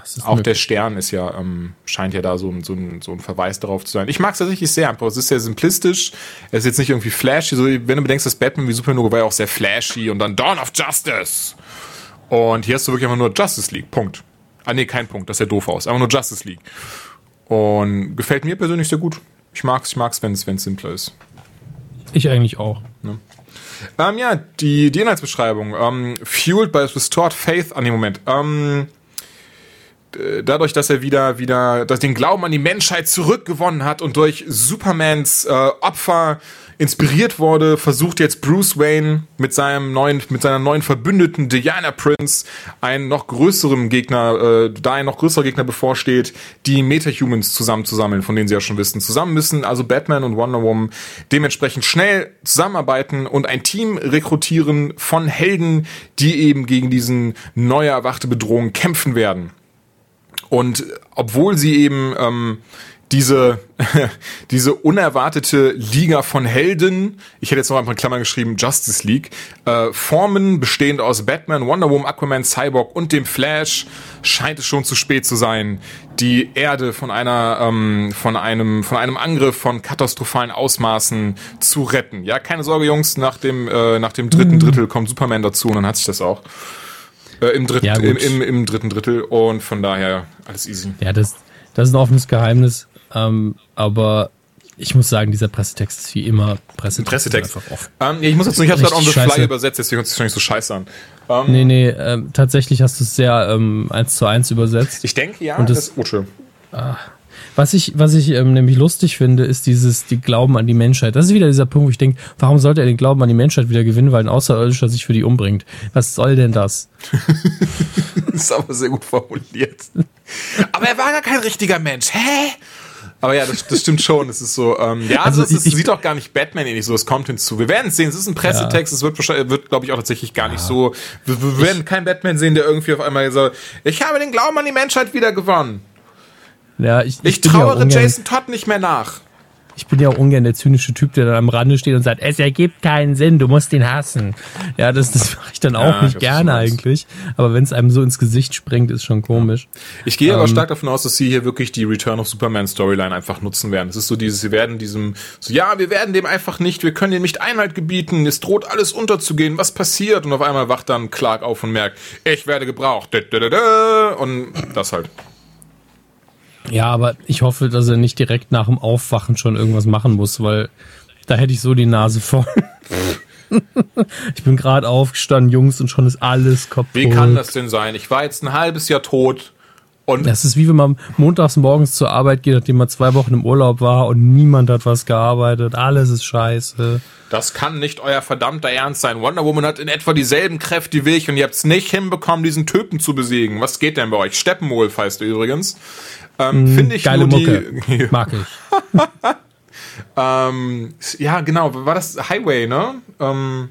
ist Auch möglich. der Stern ist ja ähm, scheint ja da so, ein- so, ein, so ein Verweis darauf zu sein. Ich mag es tatsächlich sehr einfach. Es ist sehr simplistisch. Es ist jetzt nicht irgendwie flashy. So, wenn du bedenkst, das Batman wie Superman Logo war ja auch sehr flashy und dann Dawn of Justice. Und hier hast du wirklich einfach nur Justice League. Punkt. Ah nee, kein Punkt. Das sieht doof aus. Einfach nur Justice League. Und gefällt mir persönlich sehr gut. Ich mag's, ich mag's, wenn es wenn es simpler ist. Ich eigentlich auch. Ähm, ja, die, die Inhaltsbeschreibung. Ähm, fueled by restored faith an dem Moment. Ähm, äh, dadurch, dass er wieder, wieder, dass den Glauben an die Menschheit zurückgewonnen hat und durch Supermans äh, Opfer inspiriert wurde, versucht jetzt Bruce Wayne mit seinem neuen, mit seiner neuen Verbündeten Diana Prince einen noch größeren Gegner, äh, da ein noch größerer Gegner bevorsteht, die Metahumans zusammenzusammeln, von denen sie ja schon wissen. Zusammen müssen also Batman und Wonder Woman dementsprechend schnell zusammenarbeiten und ein Team rekrutieren von Helden, die eben gegen diesen neu erwachte Bedrohung kämpfen werden. Und obwohl sie eben ähm, diese, diese unerwartete Liga von Helden, ich hätte jetzt noch ein paar Klammern geschrieben, Justice League, äh, formen, bestehend aus Batman, Wonder Woman, Aquaman, Cyborg und dem Flash, scheint es schon zu spät zu sein, die Erde von einer, ähm, von einem, von einem Angriff von katastrophalen Ausmaßen zu retten. Ja, keine Sorge, Jungs, nach dem, äh, nach dem dritten Drittel kommt Superman dazu und dann hat sich das auch. Äh, im, dritten, Ja, im, im, Im dritten Drittel und von daher alles easy. Ja, das, das ist ein offenes Geheimnis. Ähm, aber ich muss sagen, dieser Pressetext ist wie immer Pressetext. Pressetext. ist Einfach off. Ähm, ich muss jetzt, ich habe halt on the fly übersetzt, deswegen hört es sich nicht so scheiße an. Ähm, Nee, nee, ähm, tatsächlich hast du es sehr ähm, eins zu eins übersetzt. Ich denke, ja, Und das, das- oh, schön. Was ich, was ich ähm, nämlich lustig finde, ist dieses, die Glauben an die Menschheit. Das ist wieder dieser Punkt, wo ich denke, warum sollte er den Glauben an die Menschheit wieder gewinnen, weil ein Außerirdischer sich für die umbringt? Was soll denn das? Das ist aber sehr gut formuliert. aber er war gar kein richtiger Mensch. Hä? Aber ja, das, das stimmt schon. Es ist so, ähm, ja, also, Also es ist, ich- sieht auch gar nicht Batman ähnlich so. Es kommt hinzu. Wir werden es sehen. Es ist ein Pressetext. Es wird wahrscheinlich, wird, glaube ich, auch tatsächlich gar nicht so. Wir, wir werden keinen Batman sehen, der irgendwie auf einmal so, ich habe den Glauben an die Menschheit wieder gewonnen. Ja, ich, Ich, ja trauere Jason Todd nicht mehr nach. Ich bin ja auch ungern der zynische Typ, der dann am Rande steht und sagt, es ergibt keinen Sinn, du musst ihn hassen. Ja, das, das mache ich dann auch Ja, ich nicht gerne eigentlich. Aber wenn es einem so ins Gesicht springt, ist schon komisch. Ich gehe aber Ähm, stark davon aus, dass sie hier wirklich die Return of Superman Storyline einfach nutzen werden. Es ist so dieses, sie werden diesem, so, ja, wir werden dem einfach nicht, wir können dem nicht Einhalt gebieten, es droht alles unterzugehen, was passiert? Und auf einmal wacht dann Clark auf und merkt, ich werde gebraucht. Und das halt. Ja, aber ich hoffe, dass er nicht direkt nach dem Aufwachen schon irgendwas machen muss, weil da hätte ich so die Nase voll. ich bin gerade aufgestanden, Jungs, und schon ist alles kaputt. Wie kann das denn sein? Ich war jetzt ein halbes Jahr tot und Das ist wie wenn man montags morgens zur Arbeit geht, nachdem man zwei Wochen im Urlaub war und niemand hat was gearbeitet. Alles ist scheiße. das kann nicht euer verdammter Ernst sein. Wonder Woman hat in etwa dieselben Kräfte wie ich und ihr habt es nicht hinbekommen, diesen Typen zu besiegen. Was geht denn bei euch? Steppenwolf heißt er übrigens. Ähm, Finde ich Geile nur Mucke. die, Mag ich. Ähm, ja, genau. War das Highway, ne? Ähm,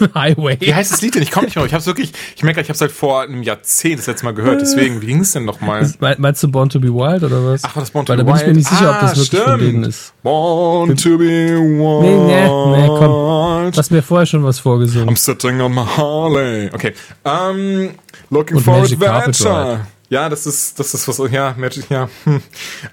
Highway. wie heißt das Lied denn? Ich komme nicht mehr. Ich habe wirklich, ich merke, ich habe es halt vor einem Jahrzehnt das letzte Mal gehört. Deswegen, wie ging es denn nochmal? Me- Meinst du Born to be Wild oder was? Ach, war das Born to Weil be da bin ich mir Wild? nicht sicher, ob das Ah, wirklich von stimmt. denen ist. Born to be wild. Nee, nee, nee, komm. Du hast mir vorher schon was vorgesungen. I'm sitting on my Harley. Okay. Ähm, looking Und for Magic Carpet adventure. Ja, das ist, das ist was, ja, Magic, ja, hm.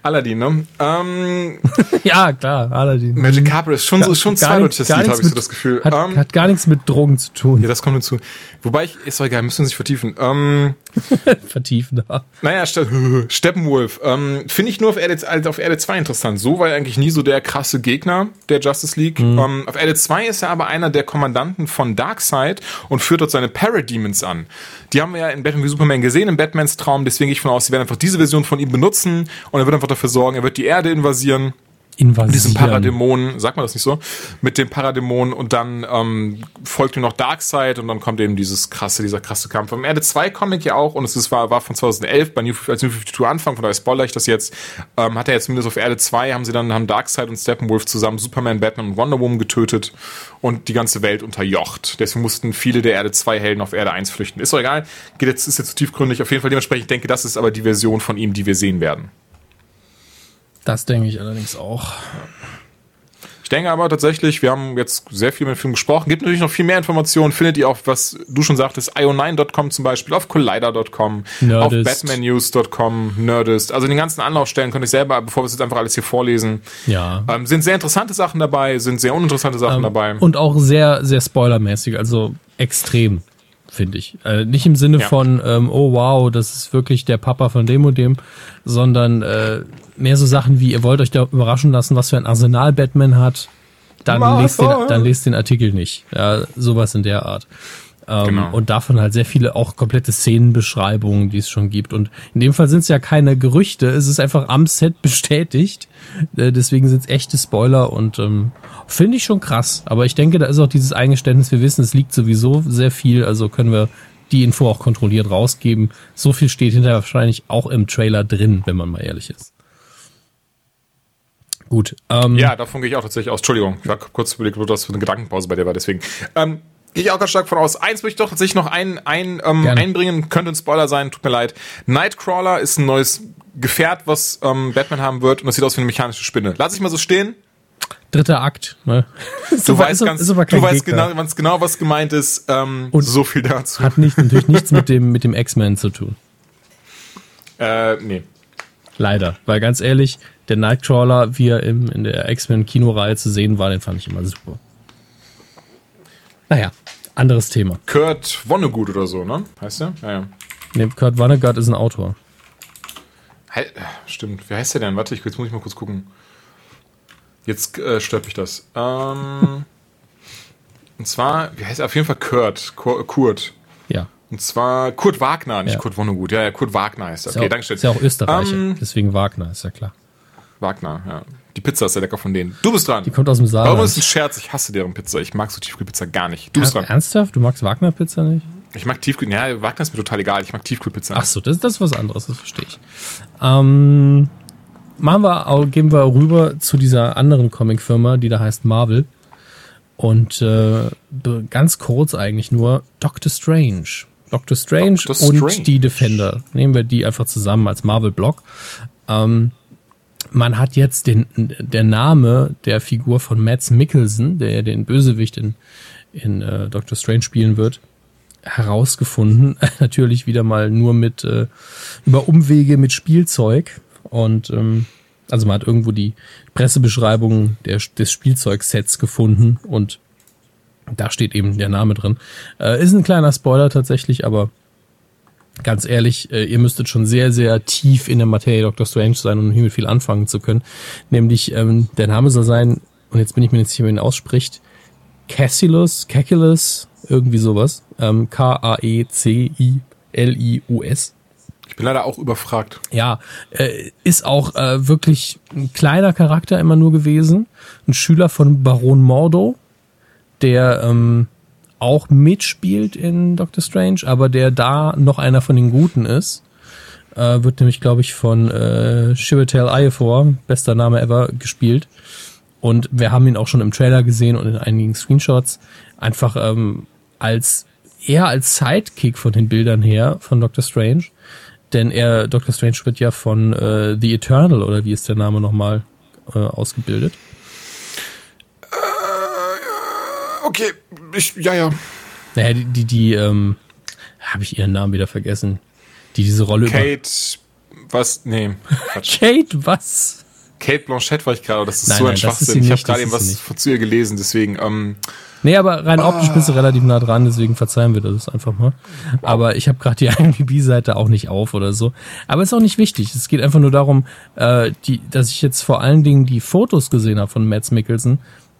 Aladdin, ne? Ähm, ja, klar, Aladdin. Magic Carpet ist schon so, schon zweideutiges Lied, habe ich so das Gefühl. Hat, ähm, hat gar nichts mit Drogen zu tun. Ja, das kommt hinzu. Wobei ich, ist doch egal, müssen wir sich vertiefen. Ähm, vertiefen, da. Naja, Ste Steppenwolf, ähm, finde ich nur auf Erde, also auf Erde 2 interessant. So war er eigentlich nie so der krasse Gegner der Justice League. Mhm. Ähm, auf Erde 2 ist er aber einer der Kommandanten von Darkseid und führt dort seine Parademons an. Die haben wir ja in Batman wie Superman gesehen, in Batmans Traum, deswegen gehe ich von aus, sie werden einfach diese Version von ihm benutzen und er wird einfach dafür sorgen, er wird die Erde invasieren invasieren. Mit diesem Paradämon, sagt man das nicht so? Mit dem Paradämon und dann ähm, folgt ihm noch Darkseid und dann kommt eben dieses krasse, dieser krasse Kampf. Im Erde 2 Comic ja auch und es ist, war, war von 2011 bei New, als New 52 Anfang, von daher spoiler ich das jetzt, ähm, hat er jetzt zumindest auf Erde 2 haben sie dann, haben Darkseid und Steppenwolf zusammen Superman, Batman und Wonder Woman getötet und die ganze Welt unterjocht. Deswegen mussten viele der Erde 2 Helden auf Erde 1 flüchten. Ist doch egal, geht jetzt, ist jetzt zu tiefgründig. Auf jeden Fall dementsprechend denke, das ist aber die Version von ihm, die wir sehen werden. Das denke ich allerdings auch. Ich denke aber tatsächlich, wir haben jetzt sehr viel mit dem Film gesprochen. Gibt natürlich noch viel mehr Informationen. Findet ihr auf, was du schon sagtest, io9.com zum Beispiel, auf collider.com, auf batmannews.com, Nerdist. Also den ganzen Anlaufstellen könnt ihr selber, bevor wir es jetzt einfach alles hier vorlesen. Ja. Ähm, sind sehr interessante Sachen dabei, sind sehr uninteressante Sachen ähm, dabei. Und auch sehr, sehr spoilermäßig, also extrem finde ich. Äh, nicht im Sinne ja. von, ähm, oh wow, das ist wirklich der Papa von dem und dem, sondern äh, mehr so Sachen wie, ihr wollt euch da überraschen lassen, was für ein Arsenal Batman hat, dann lest, den, dann lest den Artikel nicht. Ja, sowas in der Art. Ähm, genau. Und davon halt sehr viele auch komplette Szenenbeschreibungen, die es schon gibt. Und in dem Fall sind es ja keine Gerüchte, es ist einfach am Set bestätigt. Äh, deswegen sind es echte Spoiler und ähm, finde ich schon krass. Aber ich denke, da ist auch dieses Eingeständnis, wir wissen, es liegt sowieso sehr viel, also können wir die Info auch kontrolliert rausgeben. So viel steht hinterher wahrscheinlich auch im Trailer drin, wenn man mal ehrlich ist. Gut. Ähm, ja, davon gehe ich auch tatsächlich aus. Entschuldigung, ich war kurz überlegt, ob das für eine Gedankenpause bei dir war, deswegen. Ähm, Gehe ich auch ganz stark von aus. Eins möchte ich doch tatsächlich noch ein, ein, ähm, einbringen. Könnte ein Spoiler sein, tut mir leid. Nightcrawler ist ein neues Gefährt, was ähm, Batman haben wird und das sieht aus wie eine mechanische Spinne. Lass ich mal so stehen. Dritter Akt. Ne? Du aber, weißt ganz, du weißt genau, ganz genau, was gemeint ist. Ähm, und so viel dazu. Hat nicht, natürlich nichts mit dem mit dem X-Men zu tun. Äh, nee. Leider, weil ganz ehrlich, der Nightcrawler, wie er im, in der X-Men-Kinoreihe zu sehen war, den fand ich immer super. Naja, anderes Thema. Kurt Vonnegut oder so, ne? Heißt der? Ja, ja. Nee, Kurt Vonnegut ist ein Autor. He Stimmt. Wie heißt der denn? Warte, jetzt muss ich mal kurz gucken. Jetzt äh, stört mich das. Ähm, und zwar, wie heißt er? Auf jeden Fall Kurt. Kurt. Ja. Und zwar Kurt Wagner, nicht ja. Kurt Vonnegut. Ja, ja, Kurt Wagner heißt er. Okay, danke schön. Ist ja auch Österreicher, ähm, deswegen Wagner, ist ja klar. Wagner, ja. Die Pizza ist ja lecker von denen. Du bist dran. Die kommt aus dem Saal. Warum ist ein Scherz? Ich hasse deren Pizza. Ich mag so Tiefkühlpizza gar nicht. Du bist dran. Ernsthaft? Du magst Wagner-Pizza nicht? Ich mag Tiefkühl. Ja, Wagner ist mir total egal. Ich mag Tiefkühlpizza. Ach so, das, das ist was anderes. Das verstehe ich. Ähm, machen wir, gehen wir rüber zu dieser anderen Comicfirma, die da heißt Marvel. Und äh, ganz kurz eigentlich nur Doctor Strange. Doctor Strange, Doctor und Strange. die Defender. Nehmen wir die einfach zusammen als Marvel-Block. Ähm, man hat jetzt den, der Name der Figur von Mads Mikkelsen, der ja den Bösewicht in, in äh, Doctor Strange spielen wird, herausgefunden. Natürlich wieder mal nur mit äh, über Umwege mit Spielzeug. Und ähm, also man hat irgendwo die Pressebeschreibung der, des Spielzeugsets gefunden und da steht eben der Name drin. Äh, ist ein kleiner Spoiler tatsächlich, aber ganz ehrlich, äh, ihr müsstet schon sehr, sehr tief in der Materie Dr. Strange sein, um hiermit viel anfangen zu können. Nämlich, ähm, der Name soll sein, und jetzt bin ich mir nicht sicher, wie man ihn ausspricht, Cassilus, Cacilus, irgendwie sowas. Ähm, K-A-E-C-I-L-I-U-S. Ich bin leider auch überfragt. Ja, äh, ist auch äh, wirklich ein kleiner Charakter immer nur gewesen. Ein Schüler von Baron Mordo, der ähm, auch mitspielt in Doctor Strange, aber der da noch einer von den Guten ist. Äh, wird nämlich, glaube ich, von äh, Chiwetel Ejiofor, bester Name ever, gespielt. Und wir haben ihn auch schon im Trailer gesehen und in einigen Screenshots. Einfach ähm, als eher als Sidekick von den Bildern her von Doctor Strange. Denn er, Doctor Strange wird ja von äh, The Eternal, oder wie ist der Name nochmal, äh, ausgebildet. Okay, ich, ja, ja. Naja, die, die, die ähm, habe ich ihren Namen wieder vergessen. die diese Rolle Kate, was? Nee, Quatsch. Kate, was? Kate Blanchett war ich gerade, das ist Nein, so ein nein, Schwachsinn. Ich habe gerade eben was zu ihr gelesen, deswegen, ähm, Nee, aber rein optisch bist du relativ nah dran, deswegen verzeihen wir das einfach mal. Aber ich habe gerade die IMDb-Seite auch nicht auf oder so. Aber ist auch nicht wichtig. Es geht einfach nur darum, äh, die, dass ich jetzt vor allen Dingen die Fotos gesehen habe von Mads Mikkelsen,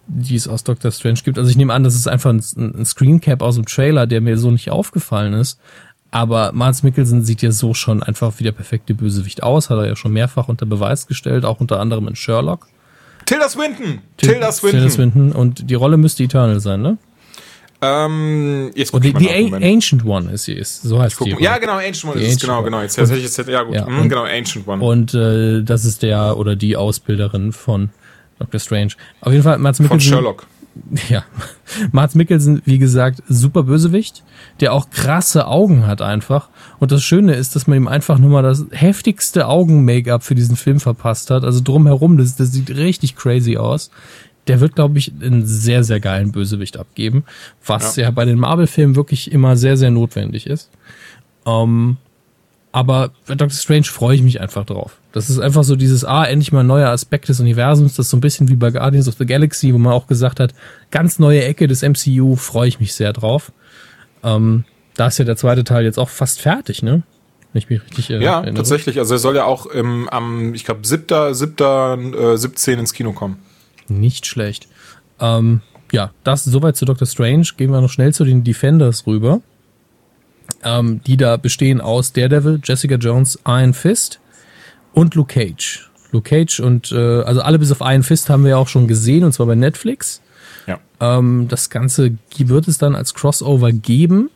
die es aus Doctor Strange gibt. Also ich nehme an, das ist einfach ein, ein Screencap aus dem Trailer, der mir so nicht aufgefallen ist. Aber Mads Mikkelsen sieht ja so schon einfach wie der perfekte Bösewicht aus, hat er ja schon mehrfach unter Beweis gestellt, auch unter anderem in Sherlock. Tilda Swinton! Tilda Swinton! Tilda Swinton. Und die Rolle müsste Eternal sein, ne? Ähm, jetzt guck Und die, die nach, A Moment. Ancient One ist sie, ist, so heißt mal. Ja, genau, Ancient One Die ist es, Ancient genau, One. genau. Jetzt, jetzt jetzt, ja gut, Ja, hm, und- genau, Ancient One. Und äh, das ist der oder die Ausbilderin von Dr. Strange. Auf jeden Fall, Von Mikkelsen. Sherlock. Ja. Mats Mikkelsen, wie gesagt, super Bösewicht, der auch krasse Augen hat einfach. Und das Schöne ist, dass man ihm einfach nur mal das heftigste Augen-Make-up für diesen Film verpasst hat. Also drumherum, das, das sieht richtig crazy aus. Der wird, glaube ich, einen sehr, sehr geilen Bösewicht abgeben, was ja, bei den Marvel-Filmen wirklich immer sehr, sehr notwendig ist. Ähm, aber bei Doctor Strange freue ich mich einfach drauf. Das ist einfach so dieses, ah, endlich mal ein neuer Aspekt des Universums. Das ist so ein bisschen wie bei Guardians of the Galaxy, wo man auch gesagt hat, ganz neue Ecke des MCU, freue ich mich sehr drauf. Ähm, da ist ja der zweite Teil jetzt auch fast fertig, ne? Wenn ich mich richtig äh, Ja, erinnere. tatsächlich. Also er soll ja auch im, am, ich glaube, 7. 7. Äh, 17 ins Kino kommen. Nicht schlecht. Ähm, ja, das soweit zu Doctor Strange. Gehen wir noch schnell zu den Defenders rüber. Ähm, die da bestehen aus Daredevil, Jessica Jones, Iron Fist und Luke Cage. Luke Cage und äh, also alle bis auf Iron Fist haben wir ja auch schon gesehen und zwar bei Netflix. Ja. Ähm, das Ganze wird es dann als Crossover geben.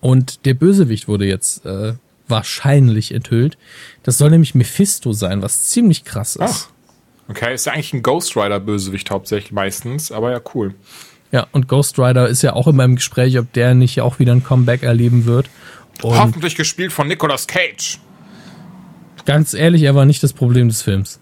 Und der Bösewicht wurde jetzt äh, wahrscheinlich enthüllt. Das soll nämlich Mephisto sein, was ziemlich krass ist. Ach. Okay, ist ja eigentlich ein Ghost Rider-Bösewicht hauptsächlich meistens, aber ja, cool. Ja, und Ghost Rider ist ja auch immer im Gespräch, ob der nicht auch wieder ein Comeback erleben wird. Und Hoffentlich gespielt von Nicolas Cage. ganz ehrlich, er war nicht das Problem des Films.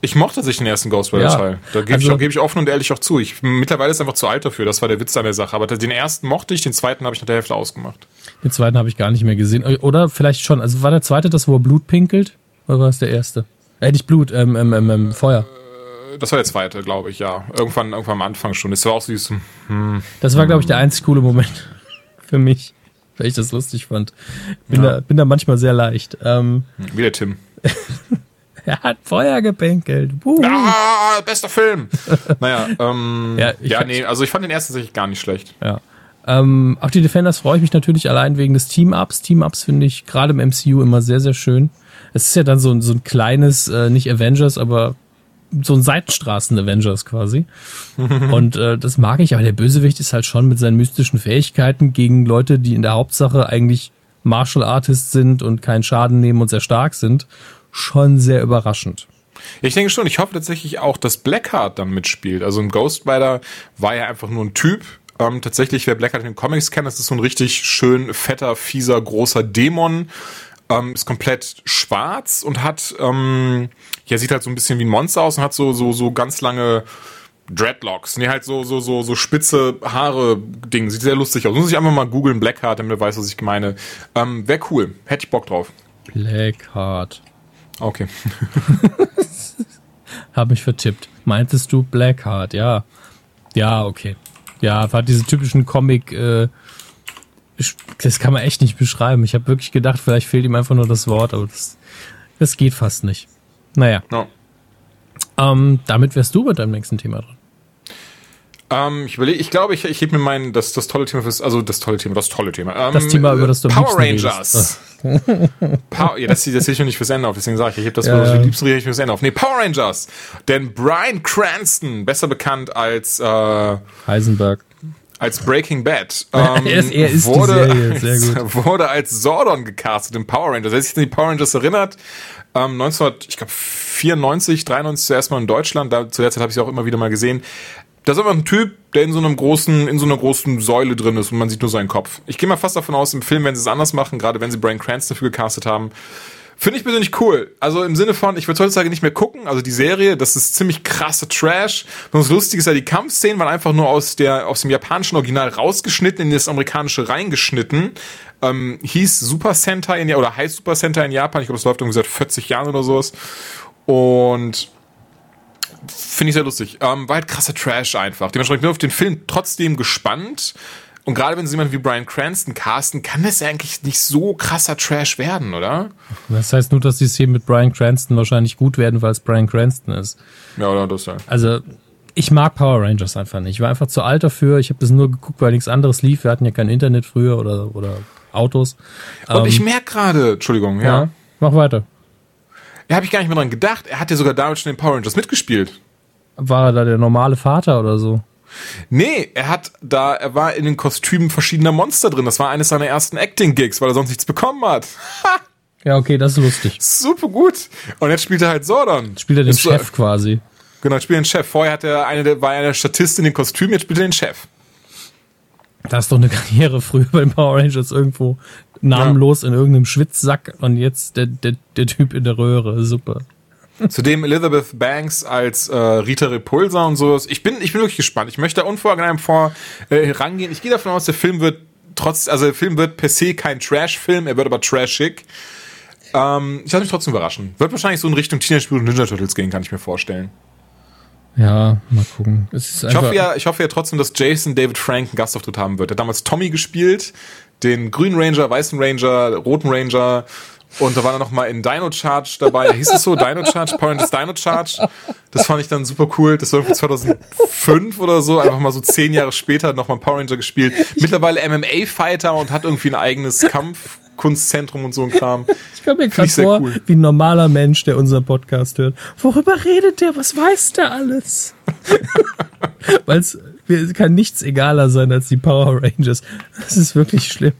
Ich mochte sich den ersten Ghost Rider Ja, Teil. Da gebe also- ich, gebe ich offen und ehrlich auch zu. Ich mittlerweile ist er einfach zu alt dafür. Das war der Witz an der Sache. Aber den ersten mochte ich, den zweiten habe ich nach der Hälfte ausgemacht. Den zweiten habe ich gar nicht mehr gesehen. Oder vielleicht schon. Also war der zweite das, wo er Blut pinkelt? Oder war es der erste? Äh, nicht Blut, ähm, ähm, ähm, ähm, Feuer. Das war der zweite, glaube ich, ja. Irgendwann, irgendwann am Anfang schon. Das war auch süß. Das war, glaube ich, der einzig coole Moment für mich, weil ich das lustig fand. Bin, Ja. da, bin da manchmal sehr leicht. Ähm, Wie der Tim. er hat Feuer gepinkelt. Wuhu. Ah, bester Film. naja, ähm, Ja, ja, nee, also ich fand den ersten tatsächlich gar nicht schlecht. Ja. Ähm, auf die Defenders freue ich mich natürlich allein wegen des Team-Ups. Team-Ups finde ich gerade im MCU immer sehr, sehr schön. Es ist ja dann so, ein- so ein kleines, äh, nicht Avengers, aber so ein Seitenstraßen-Avengers quasi. Und äh, das mag ich, aber der Bösewicht ist halt schon mit seinen mystischen Fähigkeiten gegen Leute, die in der Hauptsache eigentlich Martial Artists sind und keinen Schaden nehmen und sehr stark sind, schon sehr überraschend. Ich denke schon, ich hoffe tatsächlich auch, dass Blackheart dann mitspielt. Also ein Ghost Rider war ja einfach nur ein Typ. Ähm, tatsächlich, wer Blackheart in den Comics kennt, das ist so ein richtig schön fetter, fieser, großer Dämon. Ähm, ist komplett schwarz und hat, ähm, ja, sieht halt so ein bisschen wie ein Monster aus und hat so, so, so ganz lange Dreadlocks. Nee, halt so, so, so, so spitze Haare Ding. Sieht sehr lustig aus. Muss ich einfach mal googeln, Blackheart, damit er weiß, was ich meine. Ähm, Wäre cool. Hätte ich Bock drauf. Blackheart. Okay. Habe mich vertippt. Meintest du Blackheart? Ja. Ja, okay. Ja, war diese typischen Comic, äh, das kann man echt nicht beschreiben. Ich habe wirklich gedacht, vielleicht fehlt ihm einfach nur das Wort, aber das, das geht fast nicht. Naja, Ja. ähm, damit wärst du bei deinem nächsten Thema dran. Ähm, ich überlege, ich glaube, ich, ich hebe mir mein, das, das tolle Thema fürs, also das tolle Thema, das tolle Thema. Ähm, Das Thema, über das du Power Rangers. Power, ja, das, das sehe ich noch nicht fürs Ende auf, deswegen sage ich, ich hebe das, Ja, liebsten rede ich fürs Ende auf. Nee, Power Rangers. Denn Brian Cranston, besser bekannt als, äh, Heisenberg. Als Breaking Bad, ähm, Er ist- er ist wurde, als, wurde als Zordon gecastet in Power Rangers. Wer sich an die Power Rangers erinnert, ähm, 19, ich glaube 94, 93 zuerst mal in Deutschland, da, zu der Zeit habe ich sie auch immer wieder mal gesehen. Da ist einfach ein Typ, der in so einem großen, in so einer großen Säule drin ist und man sieht nur seinen Kopf. Ich gehe mal fast davon aus, im Film werden sie es anders machen, gerade wenn sie Brian Cranston dafür gecastet haben. Finde ich persönlich cool. Also im Sinne von, ich würde heutzutage nicht mehr gucken. Also die Serie, das ist ziemlich krasse Trash. Und das Lustige ist ja, die Kampfszenen waren einfach nur aus der, aus dem japanischen Original rausgeschnitten, in das amerikanische reingeschnitten. Ähm, hieß Super Sentai in oder heißt Super Sentai in Japan. Ich glaube, das läuft irgendwie seit 40 Jahren oder sowas. Und finde ich sehr lustig. Ähm, war halt krasser Trash einfach. Dementsprechend bin ich auf den Film trotzdem gespannt. Und gerade wenn sie jemand wie Brian Cranston casten, kann das ja eigentlich nicht so krasser Trash werden, oder? Das heißt nur, dass die Szenen mit Brian Cranston wahrscheinlich gut werden, weil es Brian Cranston ist. Ja, oder das ja. Also, ich mag Power Rangers einfach nicht. Ich war einfach zu alt dafür. Ich habe das nur geguckt, weil nichts anderes lief. Wir hatten ja kein Internet früher oder, oder Autos. Und ähm, ich merke gerade, Entschuldigung, ja. ja. Mach weiter. Ja, habe ich gar nicht mehr dran gedacht. Er hat ja sogar damals schon in Power Rangers mitgespielt. War er da der normale Vater oder so? Nee, er hat da, er war in den Kostümen verschiedener Monster drin. Das war eines seiner ersten Acting-Gigs, weil er sonst nichts bekommen hat. ja, okay, das ist lustig. Super gut. Und jetzt spielt er halt Sordon. Jetzt spielt er den ist Chef so, quasi. Genau, spielt den Chef. Vorher hat er eine, war er der Statist in den Kostümen, jetzt spielt er den Chef. Da ist doch eine Karriere früher bei den Power Rangers irgendwo namenlos ja. in irgendeinem Schwitzsack und jetzt der, der, der Typ in der Röhre. Super. Zudem Elizabeth Banks als äh, Rita Repulsa und sowas. Ich bin, ich bin wirklich gespannt. Ich möchte da unvorgenommen vor äh, rangehen. Ich gehe davon aus, der Film wird trotz, also der Film wird per se kein Trash-Film, er wird aber trashig. Ähm, ich lasse mich trotzdem überraschen. Wird wahrscheinlich so in Richtung Teenage Mutant Ninja Turtles gehen, kann ich mir vorstellen. Ja, mal gucken. ich, hoffe ja, ich hoffe ja trotzdem, dass Jason David Frank einen Gastauftritt haben wird. Er hat damals Tommy gespielt, den grünen Ranger, weißen Ranger, roten Ranger und da war er noch mal in Dino Charge dabei. Hieß es so? Dino Charge? Power Rangers Dino Charge? Das fand ich dann super cool. Das war irgendwie 2005 oder so. Einfach mal so zehn Jahre später noch mal Power Ranger gespielt. Mittlerweile MMA-Fighter und hat irgendwie ein eigenes Kampfkunstzentrum und so ein Kram. Ich komme mir gerade vor, cool. wie ein normaler Mensch, der unseren Podcast hört. Worüber redet der? Was weiß der alles? Weil es kann nichts egaler sein als die Power Rangers. Das ist wirklich schlimm.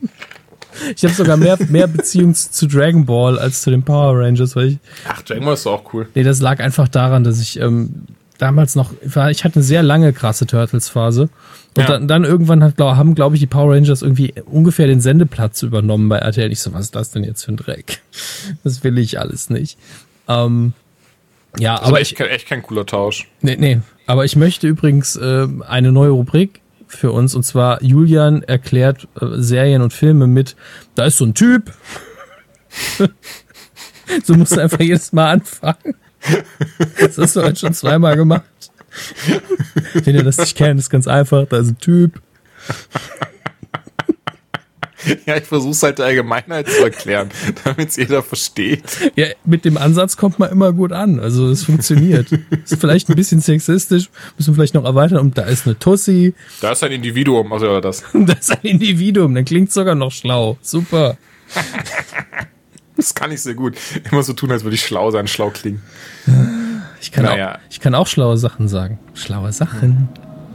Ich habe sogar mehr, mehr Beziehung zu Dragon Ball als zu den Power Rangers, weil ich. Ach, Dragon Ball ist auch cool. Nee, das lag einfach daran, dass ich ähm, damals noch, ich hatte eine sehr lange krasse Turtles-Phase. Und ja. dann, dann irgendwann hat, glaub, haben, glaube ich, die Power Rangers irgendwie ungefähr den Sendeplatz übernommen bei RTL. Ich so, was ist das denn jetzt für ein Dreck? Das will ich alles nicht. Ähm, ja, aber echt, ich, echt kein cooler Tausch. Nee, nee. Aber ich möchte übrigens äh, eine neue Rubrik für uns. Und zwar Julian erklärt äh, Serien und Filme mit, da ist so ein Typ. so musst du einfach jedes Mal anfangen. Das hast du halt schon zweimal gemacht. Wenn ihr das nicht kennt, ist ganz einfach, da ist ein Typ. Ja, ich versuche es halt der Allgemeinheit zu erklären, damit es jeder versteht. Ja, mit dem Ansatz kommt man immer gut an. Also es funktioniert. ist vielleicht ein bisschen sexistisch, müssen wir vielleicht noch erweitern. Und da ist eine Tussi. Da ist ein Individuum, also das. da ist ein Individuum, dann klingt sogar noch schlau. Super. das kann ich sehr gut. Immer so tun, als würde ich schlau sein, schlau klingen. Ich kann, naja. auch, ich kann auch schlaue Sachen sagen. Schlaue Sachen.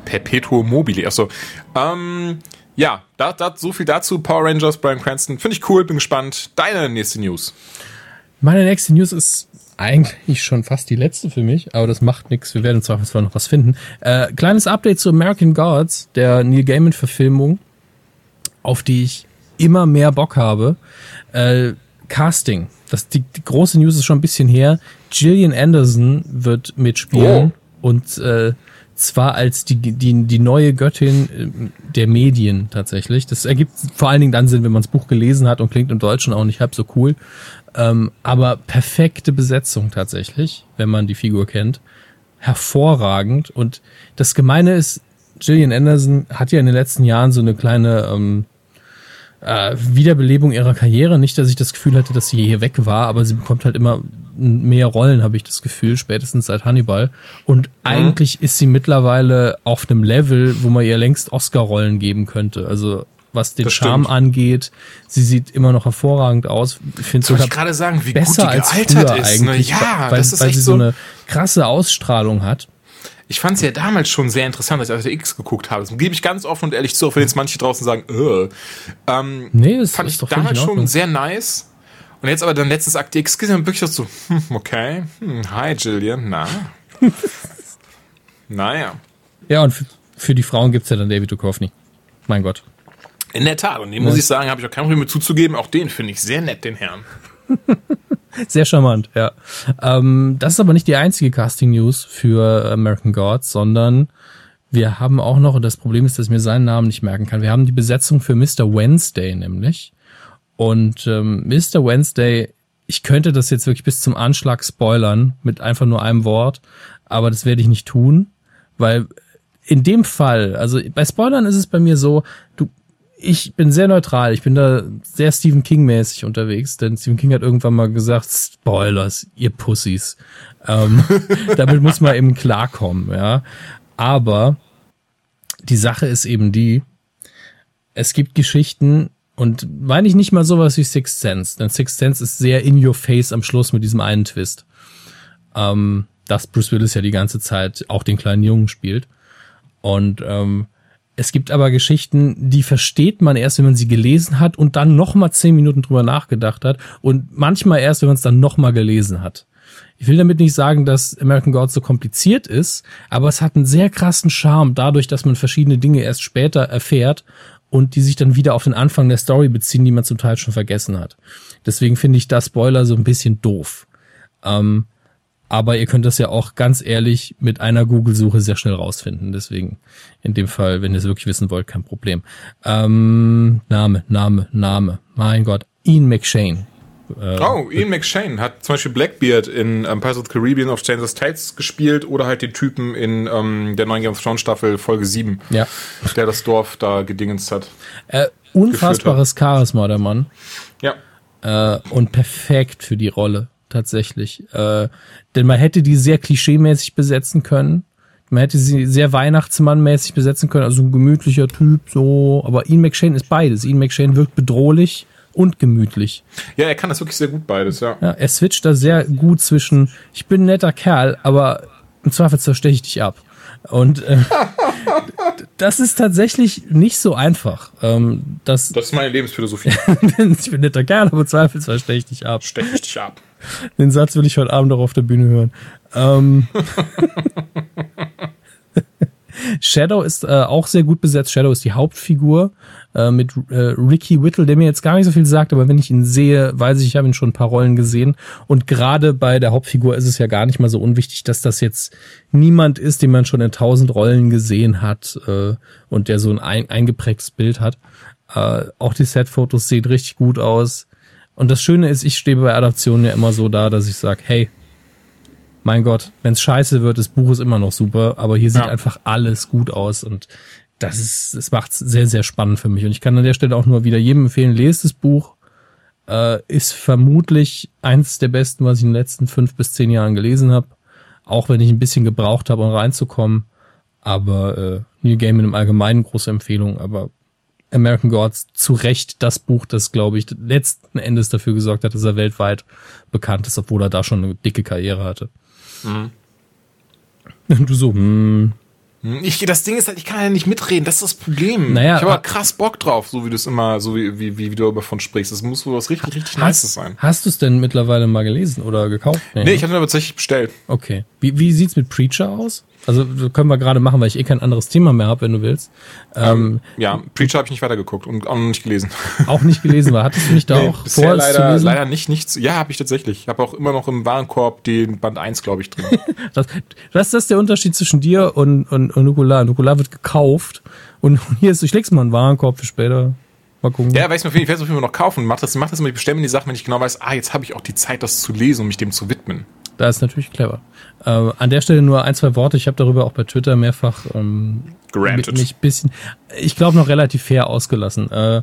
Perpetuum mobile. Achso. Ähm, ja, da, da, so viel dazu. Power Rangers, Brian Cranston. Finde ich cool, bin gespannt. Deine nächste News. Meine nächste News ist eigentlich schon fast die letzte für mich, aber das macht nichts. Wir werden im Zweifelsfall noch was finden. Äh, kleines Update zu American Gods, der Neil Gaiman-Verfilmung, auf die ich immer mehr Bock habe. Äh, Casting. Das, die, die große News ist schon ein bisschen her. Gillian Anderson wird mitspielen oh. und äh, zwar als die, die, die neue Göttin äh, der Medien tatsächlich. Das ergibt vor allen Dingen dann Sinn, wenn man das Buch gelesen hat und klingt im Deutschen auch nicht halb so cool. Ähm, aber perfekte Besetzung tatsächlich, wenn man die Figur kennt. Hervorragend. Und das Gemeine ist, Gillian Anderson hat ja in den letzten Jahren so eine kleine ähm, äh, Wiederbelebung ihrer Karriere. Nicht, dass ich das Gefühl hatte, dass sie hier weg war, aber sie bekommt halt immer mehr Rollen, habe ich das Gefühl, spätestens seit Hannibal. Und mhm. eigentlich ist sie mittlerweile auf einem Level, wo man ihr längst Oscar-Rollen geben könnte. Also was den Charme angeht, sie sieht immer noch hervorragend aus. Ich finde sogar ich gerade sagen, wie besser gut die als früher ist, ne? eigentlich, ja, weil, weil sie so eine krasse Ausstrahlung hat. Ich fand es ja damals schon sehr interessant, als ich auf der X geguckt habe. Das gebe ich ganz offen und ehrlich zu, auch wenn jetzt manche draußen sagen, äh. Ähm, nee, das fand ich damals schon sehr nice. Und jetzt aber dann letztens Akt X gesehen, wirklich so, hm, okay, hm, hi Jillian, na. naja. Ja, und für, für die Frauen gibt's ja dann David Duchovny. Mein Gott. In der Tat. Und dem ja. muss ich sagen, habe ich auch kein Problem mit zuzugeben. Auch den finde ich sehr nett, den Herrn. sehr charmant, ja. Ähm, das ist aber nicht die einzige Casting-News für American Gods, sondern wir haben auch noch, und das Problem ist, dass ich mir seinen Namen nicht merken kann, wir haben die Besetzung für Mr. Wednesday nämlich. Und ähm, Mr. Wednesday, ich könnte das jetzt wirklich bis zum Anschlag spoilern mit einfach nur einem Wort, aber das werde ich nicht tun, weil in dem Fall, also bei Spoilern ist es bei mir so, du, ich bin sehr neutral, ich bin da sehr Stephen King mäßig unterwegs, denn Stephen King hat irgendwann mal gesagt, Spoilers, ihr Pussys. Ähm, damit muss man eben klarkommen, ja. Aber die Sache ist eben die, es gibt Geschichten, und meine ich nicht mal sowas wie Sixth Sense, denn Sixth Sense ist sehr in your face am Schluss mit diesem einen Twist. Ähm, dass Bruce Willis ja die ganze Zeit auch den kleinen Jungen spielt. Und ähm, es gibt aber Geschichten, die versteht man erst, wenn man sie gelesen hat und dann noch mal zehn Minuten drüber nachgedacht hat und manchmal erst, wenn man es dann noch mal gelesen hat. Ich will damit nicht sagen, dass American Gods so kompliziert ist, aber es hat einen sehr krassen Charme dadurch, dass man verschiedene Dinge erst später erfährt und die sich dann wieder auf den Anfang der Story beziehen, die man zum Teil schon vergessen hat. Deswegen finde ich das Spoiler so ein bisschen doof. Ähm, aber ihr könnt das ja auch ganz ehrlich mit einer Google-Suche sehr schnell rausfinden. Deswegen in dem Fall, wenn ihr es wirklich wissen wollt, kein Problem. Ähm, Name, Name, Name. Mein Gott. Ian McShane. Äh, oh, Ian McShane hat zum Beispiel Blackbeard in ähm, Pirates of the Caribbean of Changes Tides gespielt oder halt den Typen in ähm, der neuen Game of Thrones Staffel Folge 7, ja. der das Dorf da gedingenst hat. Äh, unfassbares hat. Charisma, der Mann. Ja. Äh, und perfekt für die Rolle tatsächlich. Äh, denn man hätte die sehr klischeemäßig besetzen können. Man hätte sie sehr Weihnachtsmannmäßig besetzen können, also ein gemütlicher Typ, so. Aber Ian McShane ist beides. Ian McShane wirkt bedrohlich und gemütlich. Ja, er kann das wirklich sehr gut beides, ja. ja er switcht da sehr gut zwischen, ich bin ein netter Kerl, aber im Zweifel zersteche ich dich ab. Und äh, das ist tatsächlich nicht so einfach. Ähm, das, das ist meine Lebensphilosophie. ich bin netter Kerl, aber im Zweifel steche ich dich ab. Steche ich dich ab. Den Satz will ich heute Abend auch auf der Bühne hören. Ähm Shadow ist äh, auch sehr gut besetzt. Shadow ist die Hauptfigur äh, mit äh, Ricky Whittle, der mir jetzt gar nicht so viel sagt, aber wenn ich ihn sehe, weiß ich, ich habe ihn schon ein paar Rollen gesehen. Und gerade bei der Hauptfigur ist es ja gar nicht mal so unwichtig, dass das jetzt niemand ist, den man schon in tausend Rollen gesehen hat äh, und der so ein, ein eingeprägtes Bild hat. Äh, auch die Setfotos sehen richtig gut aus. Und das Schöne ist, ich stehe bei Adaptionen ja immer so da, dass ich sage, hey, mein Gott, wenn es scheiße wird, das Buch ist immer noch super, aber hier sieht ja. einfach alles gut aus und das ist, das macht sehr, sehr spannend für mich. Und ich kann an der Stelle auch nur wieder jedem empfehlen, lest das Buch. Äh, ist vermutlich eins der besten, was ich in den letzten fünf bis zehn Jahren gelesen habe. Auch wenn ich ein bisschen gebraucht habe, um reinzukommen. Aber äh, Neil Gaiman im Allgemeinen große Empfehlung. Aber American Gods zu Recht das Buch, das, glaube ich, letzten Endes dafür gesorgt hat, dass er weltweit bekannt ist, obwohl er da schon eine dicke Karriere hatte. Mhm. Du so, hm. Ich, das Ding ist halt, ich kann ja nicht mitreden, das ist das Problem. Naja, ich habe aber krass Bock drauf, so wie du es immer, so wie, wie, wie, du davon sprichst. Das muss wohl was richtig, richtig hast, Nices sein. Hast du es denn mittlerweile mal gelesen oder gekauft? Nee, nee ich habe ihn aber tatsächlich bestellt. Okay. Wie, wie sieht's mit Preacher aus? Also können wir gerade machen, weil ich eh kein anderes Thema mehr habe, wenn du willst. Ähm, ähm, ja, Preacher habe ich nicht weitergeguckt und auch noch nicht gelesen. Auch nicht gelesen war. Hattest du nicht da nee, auch vor, leider? Leider nicht, nichts. Ja, habe ich tatsächlich. Ich habe auch immer noch im Warenkorb den Band 1, glaube ich, drin. das, das ist der Unterschied zwischen dir und, und, und Nukular. Nukular wird gekauft und hier ist, ich leg's mal in den Warenkorb für später. Mal gucken. Ja, weiß mir, ich werde es auf jeden Fall noch kaufen. Mach das, mach das immer, ich bestelle mir die Sachen, wenn ich genau weiß, ah, jetzt habe ich auch die Zeit, das zu lesen, um mich dem zu widmen. Da ist natürlich clever. Äh, an der Stelle nur ein, zwei Worte. Ich habe darüber auch bei Twitter mehrfach ähm, Granted. mich bisschen, ich glaube noch relativ fair ausgelassen. Äh,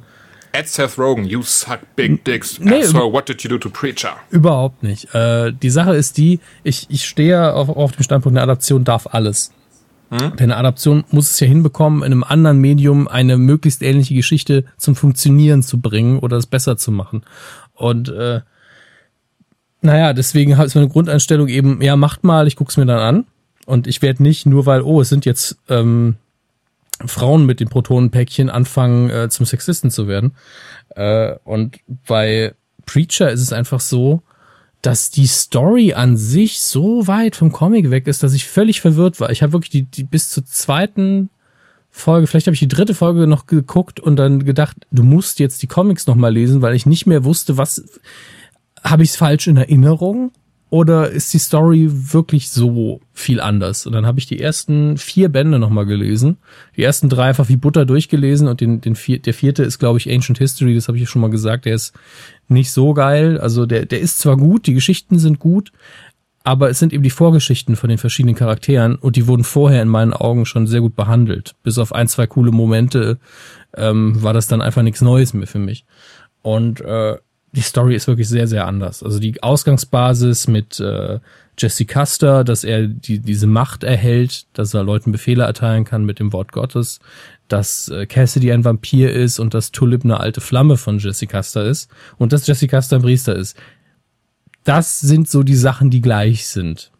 At Seth Rogen, you suck big dicks. Nee, so what did you do to Preacher? Überhaupt nicht. Äh, die Sache ist die, ich, ich stehe auf, auf dem Standpunkt, eine Adaption darf alles. Hm? Denn eine Adaption muss es ja hinbekommen, in einem anderen Medium eine möglichst ähnliche Geschichte zum Funktionieren zu bringen oder es besser zu machen. Und äh, naja, deswegen ist meine Grundeinstellung eben, ja, macht mal, ich guck's mir dann an. Und ich werde nicht, nur weil, oh, es sind jetzt ähm, Frauen mit den Protonenpäckchen, anfangen äh, zum Sexisten zu werden. Äh, und bei Preacher ist es einfach so, dass die Story an sich so weit vom Comic weg ist, dass ich völlig verwirrt war. Ich habe wirklich die, die bis zur zweiten Folge, vielleicht habe ich die dritte Folge noch geguckt und dann gedacht, du musst jetzt die Comics noch mal lesen, weil ich nicht mehr wusste, was habe ich es falsch in Erinnerung? oder ist die Story wirklich so viel anders? Und dann habe ich die ersten vier Bände nochmal gelesen. Die ersten drei einfach wie Butter durchgelesen und den, den vier, der vierte ist, glaube ich, Ancient History, das habe ich schon mal gesagt, der ist nicht so geil. Also der, der ist zwar gut, die Geschichten sind gut, aber es sind eben die Vorgeschichten von den verschiedenen Charakteren und die wurden vorher in meinen Augen schon sehr gut behandelt. Bis auf ein, zwei coole Momente ähm, war das dann einfach nichts Neues mehr für mich. Und äh, die Story ist wirklich sehr, sehr anders. Also die Ausgangsbasis mit äh, Jesse Custer, dass er die, diese Macht erhält, dass er Leuten Befehle erteilen kann mit dem Wort Gottes, dass äh, Cassidy ein Vampir ist und dass Tulip eine alte Flamme von Jesse Custer ist und dass Jesse Custer ein Priester ist. Das sind so die Sachen, die gleich sind.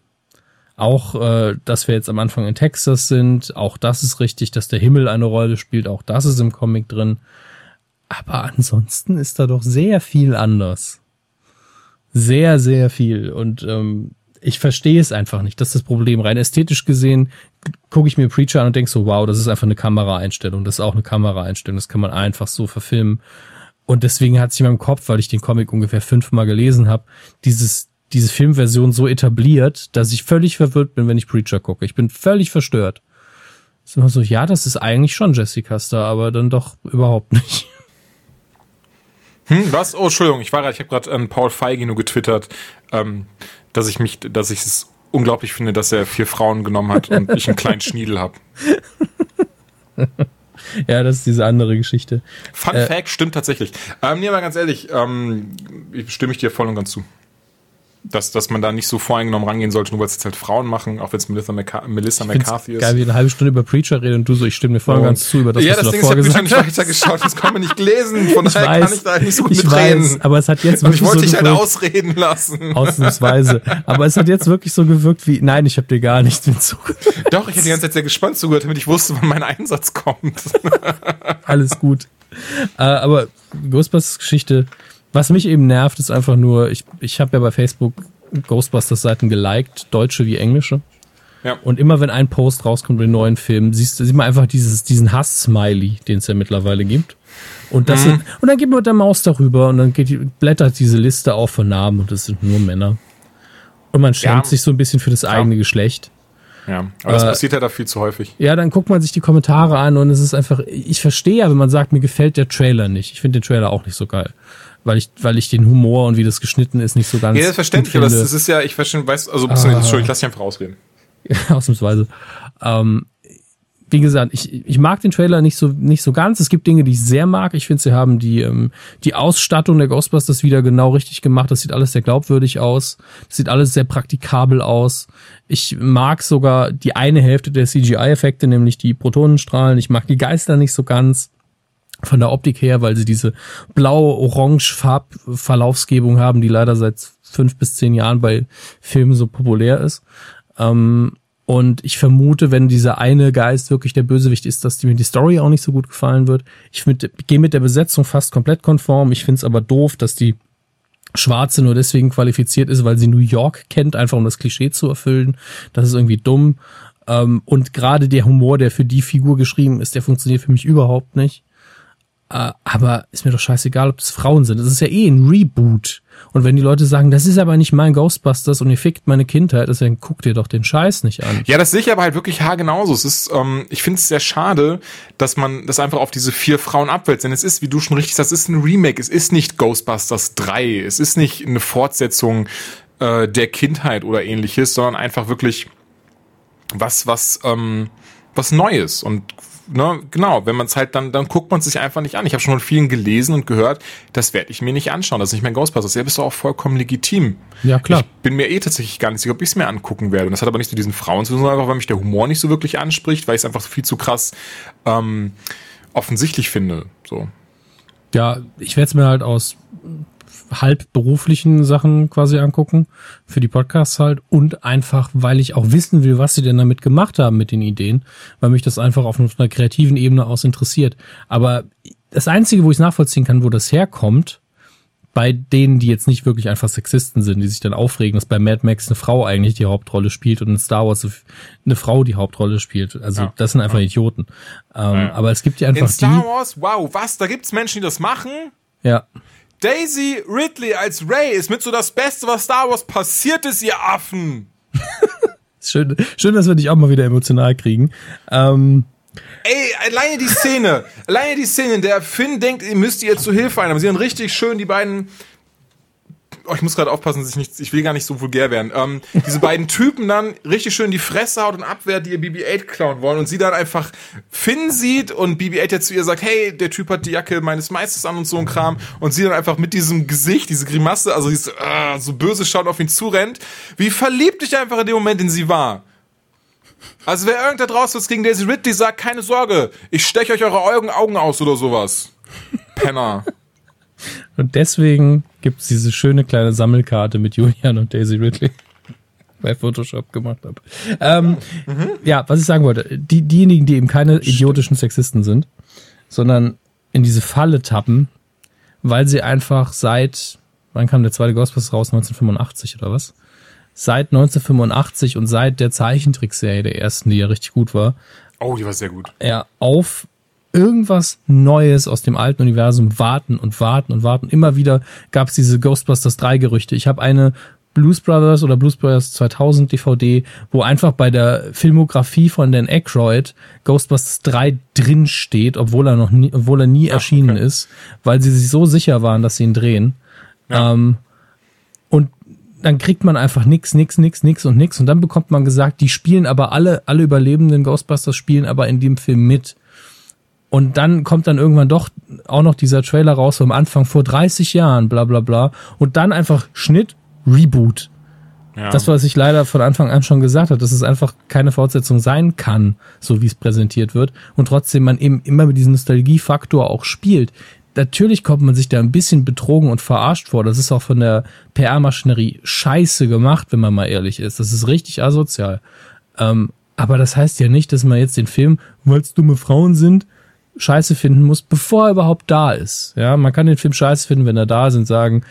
Auch, äh, dass wir jetzt am Anfang in Texas sind, auch das ist richtig, dass der Himmel eine Rolle spielt, auch das ist im Comic drin. Aber ansonsten ist da doch sehr viel anders. Sehr, sehr viel. Und ähm, ich verstehe es einfach nicht. Das ist das Problem. Rein ästhetisch gesehen gucke ich mir Preacher an und denke so, wow, das ist einfach eine Kameraeinstellung. Das ist auch eine Kameraeinstellung. Das kann man einfach so verfilmen. Und deswegen hat sich in meinem Kopf, weil ich den Comic ungefähr fünfmal gelesen habe, dieses diese Filmversion so etabliert, dass ich völlig verwirrt bin, wenn ich Preacher gucke. Ich bin völlig verstört. ist immer so, ja, das ist eigentlich schon Jessica Star, aber dann doch überhaupt nicht. Hm, was? Oh, Entschuldigung, ich war gerade, ich habe gerade ähm, Paul Feige nur getwittert, ähm, dass ich mich, dass ich es unglaublich finde, dass er vier Frauen genommen hat und ich einen kleinen Schniedel habe. ja, das ist diese andere Geschichte. Fun äh, Fact stimmt tatsächlich. Ähm, nee, aber ganz ehrlich, ähm, stimme ich dir voll und ganz zu dass, dass man da nicht so voreingenommen rangehen sollte, nur weil es jetzt halt Frauen machen, auch wenn es Melissa, McCar Melissa McCarthy ist. Geil, wie eine halbe Stunde über Preacher reden und du so, ich stimme dir voll und ganz zu über das, ja, was das du Ding davor ist, gesagt ich habe nicht weitergeschaut, das kann man nicht gelesen, von ich daher weiß, kann ich da nicht so gut mitreden. weiß, aber es hat jetzt wirklich und ich wollte so dich halt gewirkt, ausreden lassen. Ausnahmsweise. Aber es hat jetzt wirklich so gewirkt wie, nein, ich habe dir gar nichts hinzugehört. Doch, ich hätte die ganze Zeit sehr gespannt zugehört, damit ich wusste, wann mein Einsatz kommt. Alles gut. Äh, aber Ghostbusters Geschichte, was mich eben nervt, ist einfach nur, ich, ich habe ja bei Facebook Ghostbusters-Seiten geliked, deutsche wie englische. Ja. Und immer wenn ein Post rauskommt mit neuen Filmen, siehst, sieht man einfach dieses, diesen Hass-Smiley, den es ja mittlerweile gibt. Und, das Mhm. sind, und dann geht man mit der Maus darüber und dann geht blättert diese Liste auf von Namen und das sind nur Männer. Und man schämt Ja. sich so ein bisschen für das eigene Geschlecht. Ja, aber das Äh, passiert ja da viel zu häufig. Ja, dann guckt man sich die Kommentare an und es ist einfach, ich verstehe ja, wenn man sagt, mir gefällt der Trailer nicht. Ich finde den Trailer auch nicht so geil. Weil ich, weil ich den Humor und wie das geschnitten ist nicht so ganz. Ja, das ist verständlich, aber das ist ja, ich verstehe, weiß, also, Ah. Entschuldigung, ich lass dich einfach ausreden. ausnahmsweise. Ähm, wie gesagt, ich, ich mag den Trailer nicht so nicht so ganz. Es gibt Dinge, die ich sehr mag. Ich finde, sie haben die ähm, die Ausstattung der Ghostbusters wieder genau richtig gemacht. Das sieht alles sehr glaubwürdig aus. Das sieht alles sehr praktikabel aus. Ich mag sogar die eine Hälfte der CGI-Effekte, nämlich die Protonenstrahlen. Ich mag die Geister nicht so ganz von der Optik her, weil sie diese blau-orange Farbverlaufsgebung haben, die leider seit fünf bis zehn Jahren bei Filmen so populär ist. Ähm, und ich vermute, wenn dieser eine Geist wirklich der Bösewicht ist, dass mir die Story auch nicht so gut gefallen wird. Ich gehe mit der Besetzung fast komplett konform. Ich finde es aber doof, dass die Schwarze nur deswegen qualifiziert ist, weil sie New York kennt, einfach um das Klischee zu erfüllen. Das ist irgendwie dumm. Ähm, und gerade der Humor, der für die Figur geschrieben ist, der funktioniert für mich überhaupt nicht. Äh, aber ist mir doch scheißegal, ob es Frauen sind. Das ist ja eh ein Reboot. Und wenn die Leute sagen, das ist aber nicht mein Ghostbusters und ihr fickt meine Kindheit, dann guckt ihr doch den Scheiß nicht an. Ja, das sehe ich aber halt wirklich haargenauso. Es ist, ähm, ich finde es sehr schade, dass man das einfach auf diese vier Frauen abwälzt. Denn es ist, wie du schon richtig sagst, es ist ein Remake. Es ist nicht Ghostbusters 3. Es ist nicht eine Fortsetzung äh, der Kindheit oder ähnliches, sondern einfach wirklich was, was, ähm, was Neues. Und ne, genau, wenn man es halt dann, dann guckt man es sich einfach nicht an. Ich habe schon von vielen gelesen und gehört, das werde ich mir nicht anschauen. Das ist nicht mein Ghostbusters. Ja, bist du auch vollkommen legitim. Ja, klar. Ich bin mir eh tatsächlich gar nicht sicher, ob ich es mir angucken werde. Und das hat aber nicht mit diesen Frauen zu tun, sondern einfach, weil mich der Humor nicht so wirklich anspricht, weil ich es einfach viel zu krass ähm, offensichtlich finde. So. Ja, ich werde es mir halt aus halb beruflichen Sachen quasi angucken, für die Podcasts halt und einfach, weil ich auch wissen will, was sie denn damit gemacht haben mit den Ideen, weil mich das einfach auf einer kreativen Ebene aus interessiert. Aber das Einzige, wo ich nachvollziehen kann, wo das herkommt, bei denen, die jetzt nicht wirklich einfach Sexisten sind, die sich dann aufregen, dass bei Mad Max eine Frau eigentlich die Hauptrolle spielt und in Star Wars eine Frau die Hauptrolle spielt. Also Ja. das sind einfach Idioten. Ähm, Ja. Aber es gibt ja einfach In Star die. Wars, wow, was? Da gibt's Menschen, die das machen? Ja. Daisy Ridley als Ray ist mit so das Beste, was Star Wars passiert ist, ihr Affen. Schön, schön, dass wir dich auch mal wieder emotional kriegen. Ähm, Ey, alleine die Szene, alleine die Szene, in der Finn denkt, ihr müsst ihr zu Hilfe ein, aber sie haben richtig schön die beiden oh, ich muss gerade aufpassen, dass ich nicht, ich will gar nicht so vulgär werden. Ähm, diese beiden Typen dann richtig schön die Fresse haut und abwehrt, die ihr BB-8 klauen wollen und sie dann einfach Finn sieht und BB-8 jetzt zu ihr sagt, hey, der Typ hat die Jacke meines Meisters an und so ein Kram und sie dann einfach mit diesem Gesicht, diese Grimasse, also diese, äh, so böse schaut auf ihn zurennt, wie verliebt ich einfach in dem Moment, in sie war. Also wer irgendwer draußen was gegen Daisy Ridley sagt, keine Sorge, ich steche euch eure Augen aus oder sowas. Penner. Und deswegen gibt es diese schöne kleine Sammelkarte mit Julian und Daisy Ridley bei Photoshop gemacht habe. Ähm, mhm. Ja, was ich sagen wollte, die, diejenigen, die eben keine idiotischen Sexisten sind, sondern in diese Falle tappen, weil sie einfach seit, wann kam der zweite Ghostbusters raus? 1985 oder was? Seit 1985 und seit der Zeichentrickserie der ersten, die ja richtig gut war. Oh, die war sehr gut. Ja, auf irgendwas Neues aus dem alten Universum warten und warten und warten. Immer wieder gab es diese Ghostbusters 3 Gerüchte. Ich habe eine Blues Brothers oder Blues Brothers 2000 DVD, wo einfach bei der Filmografie von Dan Aykroyd Ghostbusters 3 drin steht, obwohl er noch nie, obwohl er nie Ach, erschienen okay. ist, weil sie sich so sicher waren, dass sie ihn drehen. Ja. Ähm, und dann kriegt man einfach nix, nix, nix, nix und nix und dann bekommt man gesagt, die spielen aber alle, alle überlebenden Ghostbusters spielen aber in dem Film mit. Und dann kommt dann irgendwann doch auch noch dieser Trailer raus vom Anfang vor 30 Jahren, bla bla bla. Und dann einfach Schnitt, Reboot. Ja. Das, was ich leider von Anfang an schon gesagt habe, dass es einfach keine Fortsetzung sein kann, so wie es präsentiert wird. Und trotzdem man eben immer mit diesem Nostalgiefaktor auch spielt. Natürlich kommt man sich da ein bisschen betrogen und verarscht vor. Das ist auch von der PR-Maschinerie scheiße gemacht, wenn man mal ehrlich ist. Das ist richtig asozial. Ähm, aber das heißt ja nicht, dass man jetzt den Film, weil es dumme Frauen sind, scheiße finden muss, bevor er überhaupt da ist. Ja, man kann den Film scheiße finden, wenn er da ist und sagen,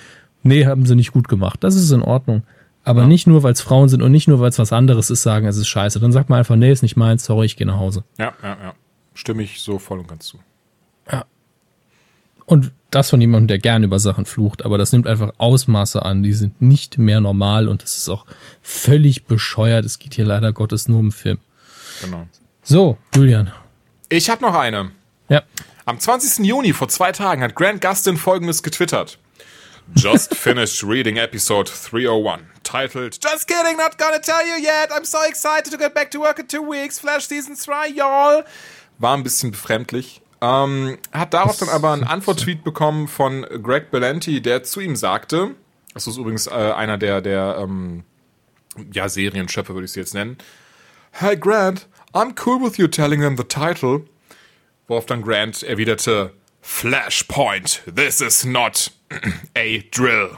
nee, haben sie nicht gut gemacht. Das ist in Ordnung. Aber ja. nicht nur, weil es Frauen sind und nicht nur, weil es was anderes ist, sagen, es ist scheiße. Dann sagt man einfach, nee, ist nicht meins, sorry, ich gehe nach Hause. Ja, ja, ja. Stimme ich so voll und ganz zu. Ja. Und das von jemandem, der gerne über Sachen flucht, aber das nimmt einfach Ausmaße an, die sind nicht mehr normal und das ist auch völlig bescheuert. Es geht hier leider Gottes nur um Film. Genau. So, Julian. Ich habe noch eine. Ja. Am 20. Juni vor zwei Tagen hat Grant Gustin folgendes getwittert. Just finished reading episode 301, titled Just kidding, not gonna tell you yet. I'm so excited to get back to work in two weeks. Flash Season 3, y'all. War ein bisschen befremdlich. Ähm, hat darauf dann aber einen Antwort-Tweet bekommen von Greg Belanti, der zu ihm sagte, das ist übrigens äh, einer der, der ähm, ja, Serienschöpfer, würde ich sie jetzt nennen. Hey Grant, I'm cool with you telling them the title. Worauf dann Grant erwiderte, Flashpoint, this is not a drill.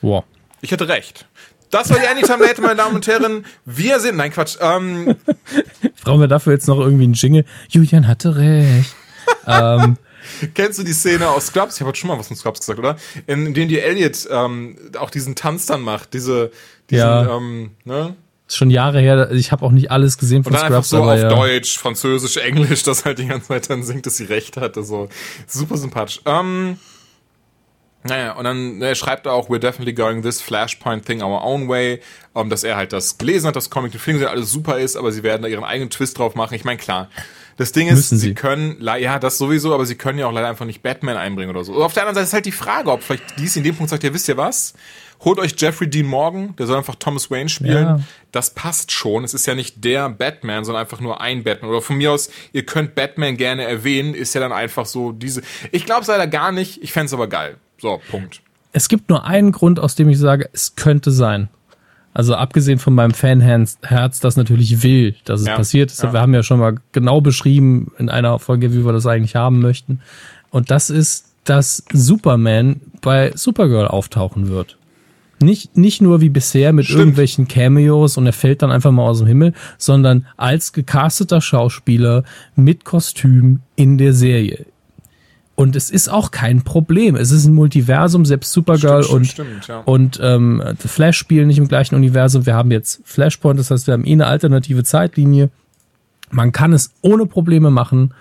Wow. Ich hatte recht. Das war die Anytime Late, meine Damen und Herren. Wir sind, nein Quatsch. Ähm, Brauchen wir dafür jetzt noch irgendwie einen Jingle? Julian hatte recht. ähm, Kennst du die Szene aus Scrubs? Ich habe heute schon mal was von Scrubs gesagt, oder? In, in dem die Elliot ähm, auch diesen Tanz dann macht, diese, diesen, ja. ähm, ne? Ist schon Jahre her, ich habe auch nicht alles gesehen von und dann Scrubs. Einfach so auf ja. Deutsch, Französisch, Englisch, das halt die ganze Zeit dann singt, dass sie recht hatte. So super sympathisch. Ähm, naja, und dann er schreibt er auch, we're definitely going this Flashpoint thing our own way, um, dass er halt das gelesen hat, das Comic, die Filme alles super ist, aber sie werden da ihren eigenen Twist drauf machen. Ich meine, klar, das Ding ist, sie. sie. können, ja, das sowieso, aber sie können ja auch leider einfach nicht Batman einbringen oder so. Auf der anderen Seite ist halt die Frage, ob vielleicht dies in dem Punkt sagt, ja, wisst ihr was? Holt euch Jeffrey Dean Morgan, der soll einfach Thomas Wayne spielen. Ja. Das passt schon. Es ist ja nicht der Batman, sondern einfach nur ein Batman. Oder von mir aus, ihr könnt Batman gerne erwähnen, ist ja dann einfach so diese. Ich glaube es leider gar nicht, ich fände aber geil. So, Punkt. Es gibt nur einen Grund, aus dem ich sage, es könnte sein. Also abgesehen von meinem Fanherz, das natürlich will, dass es ja, passiert ist. Ja. Wir haben ja schon mal genau beschrieben in einer Folge, wie wir das eigentlich haben möchten. Und das ist, dass Superman bei Supergirl auftauchen wird. Nicht, nicht nur wie bisher mit Stimmt. irgendwelchen Cameos und er fällt dann einfach mal aus dem Himmel, sondern als gecasteter Schauspieler mit Kostüm in der Serie. Und es ist auch kein Problem. Es ist ein Multiversum, selbst Supergirl stimmt, und, stimmt, ja. und ähm, The Flash spielen nicht im gleichen Universum. Wir haben jetzt Flashpoint, das heißt, wir haben eh eine alternative Zeitlinie. Man kann es ohne Probleme machen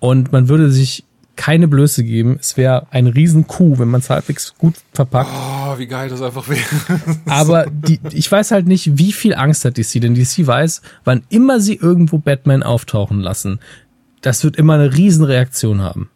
und man würde sich keine Blöße geben. Es wäre ein Riesen-Coup, wenn man es halbwegs gut verpackt. Oh, wie geil das einfach wäre. Aber die, ich weiß halt nicht, wie viel Angst hat DC, denn DC weiß, wann immer sie irgendwo Batman auftauchen lassen, das wird immer eine Riesenreaktion haben.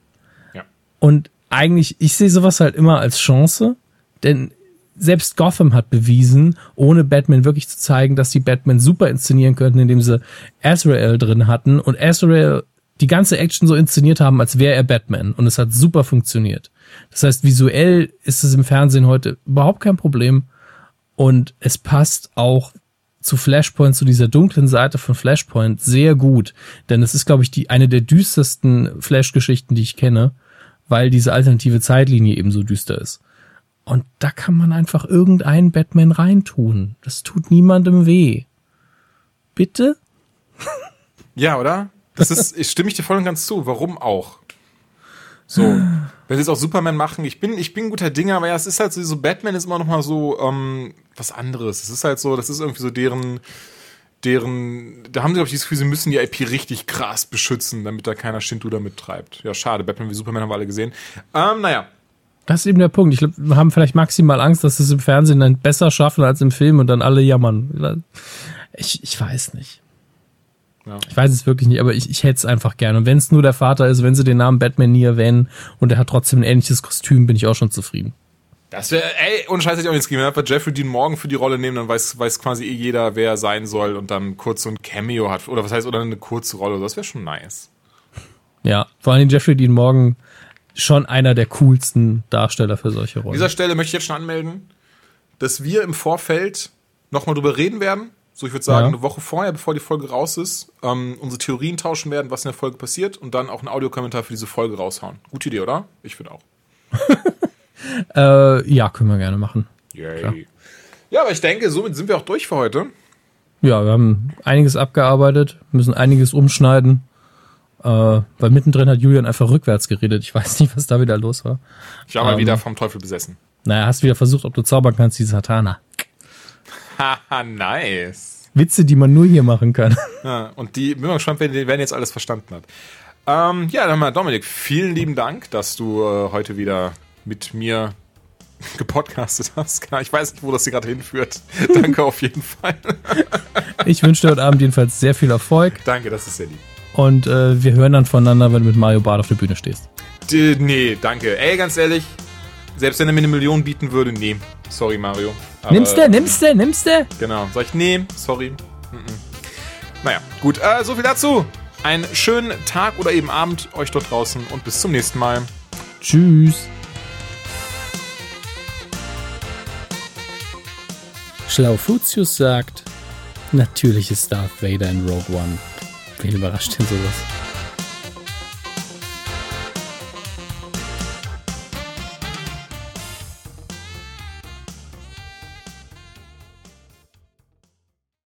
Ja. Und eigentlich, ich sehe sowas halt immer als Chance, denn selbst Gotham hat bewiesen, ohne Batman wirklich zu zeigen, dass die Batman super inszenieren könnten, indem sie Azrael drin hatten und Azrael die ganze Action so inszeniert haben, als wäre er Batman. Und es hat super funktioniert. Das heißt, visuell ist es im Fernsehen heute überhaupt kein Problem. Und es passt auch zu Flashpoint, zu dieser dunklen Seite von Flashpoint sehr gut. Denn es ist, glaube ich, die, eine der düstersten Flash-Geschichten, die ich kenne, weil diese alternative Zeitlinie eben so düster ist. Und da kann man einfach irgendeinen Batman reintun. Das tut niemandem weh. Bitte? Ja, oder? Das ist, ich stimme ich dir voll und ganz zu. Warum auch? So, wenn sie jetzt auch Superman machen, ich bin, ich bin guter Dinger, aber ja, es ist halt so, so Batman ist immer noch mal so ähm, was anderes. Es ist halt so, das ist irgendwie so deren, deren, da haben sie glaube ich das Gefühl, sie müssen die IP richtig krass beschützen, damit da keiner Shinto damit treibt. Ja, schade. Batman wie Superman haben wir alle gesehen. Ähm, naja, Das ist eben der Punkt. Ich glaube, wir haben vielleicht maximal Angst, dass sie es im Fernsehen dann besser schaffen als im Film und dann alle jammern. Ich, ich weiß nicht. Ja. Ich weiß es wirklich nicht, aber ich, ich hätte es einfach gerne. Und wenn es nur der Vater ist, wenn sie den Namen Batman nie erwähnen und er hat trotzdem ein ähnliches Kostüm, bin ich auch schon zufrieden. Das wäre, ey, ohne Scheiß hätte ich auch nichts gegeben. Wenn wir einfach Jeffrey Dean Morgan für die Rolle nehmen, dann weiß, weiß quasi eh jeder, wer er sein soll und dann kurz so ein Cameo hat. Oder was heißt, oder eine kurze Rolle. Das wäre schon nice. Ja, vor allem Jeffrey Dean Morgan schon einer der coolsten Darsteller für solche An Rollen. dieser Stelle möchte ich jetzt schon anmelden, dass wir im Vorfeld nochmal drüber reden werden. So, ich würde sagen, Ja. eine Woche vorher, bevor die Folge raus ist, ähm, unsere Theorien tauschen werden, was in der Folge passiert und dann auch einen Audiokommentar für diese Folge raushauen. Gute Idee, oder? Ich finde auch. Äh, ja, können wir gerne machen. Yay. Ja, aber ich denke, somit sind wir auch durch für heute. Ja, wir haben einiges abgearbeitet, müssen einiges umschneiden. Äh, weil mittendrin hat Julian einfach rückwärts geredet. Ich weiß nicht, was da wieder los war. Ich war mal Ähm. wieder vom Teufel besessen. Naja, hast wieder versucht, ob du zaubern kannst, die Satana. Haha, nice. Witze, die man nur hier machen kann. Ja, und die, bin mal gespannt, wer, wer jetzt alles verstanden hat. Ähm, ja, dann mal Dominik, vielen lieben Dank, dass du äh, heute wieder mit mir gepodcastet hast. Ich weiß nicht, wo das hier gerade hinführt. Danke auf jeden Fall. Ich wünsche dir heute Abend jedenfalls sehr viel Erfolg Danke, das ist sehr lieb. und äh, wir hören dann voneinander, wenn du mit Mario Bart auf der Bühne stehst. D nee, danke. Ey, ganz ehrlich, selbst wenn er mir eine Million bieten würde, nee. Sorry, Mario. Aber, nimmst du, nimmst du, nimmst du? Genau. Sag ich, nee, sorry. Mm -mm. Naja, gut. Äh, so viel dazu. Einen schönen Tag oder eben Abend euch dort draußen und bis zum nächsten Mal. Tschüss. Schlaufutius sagt, natürlich ist Darth Vader in Rogue One. Wen überrascht denn sowas?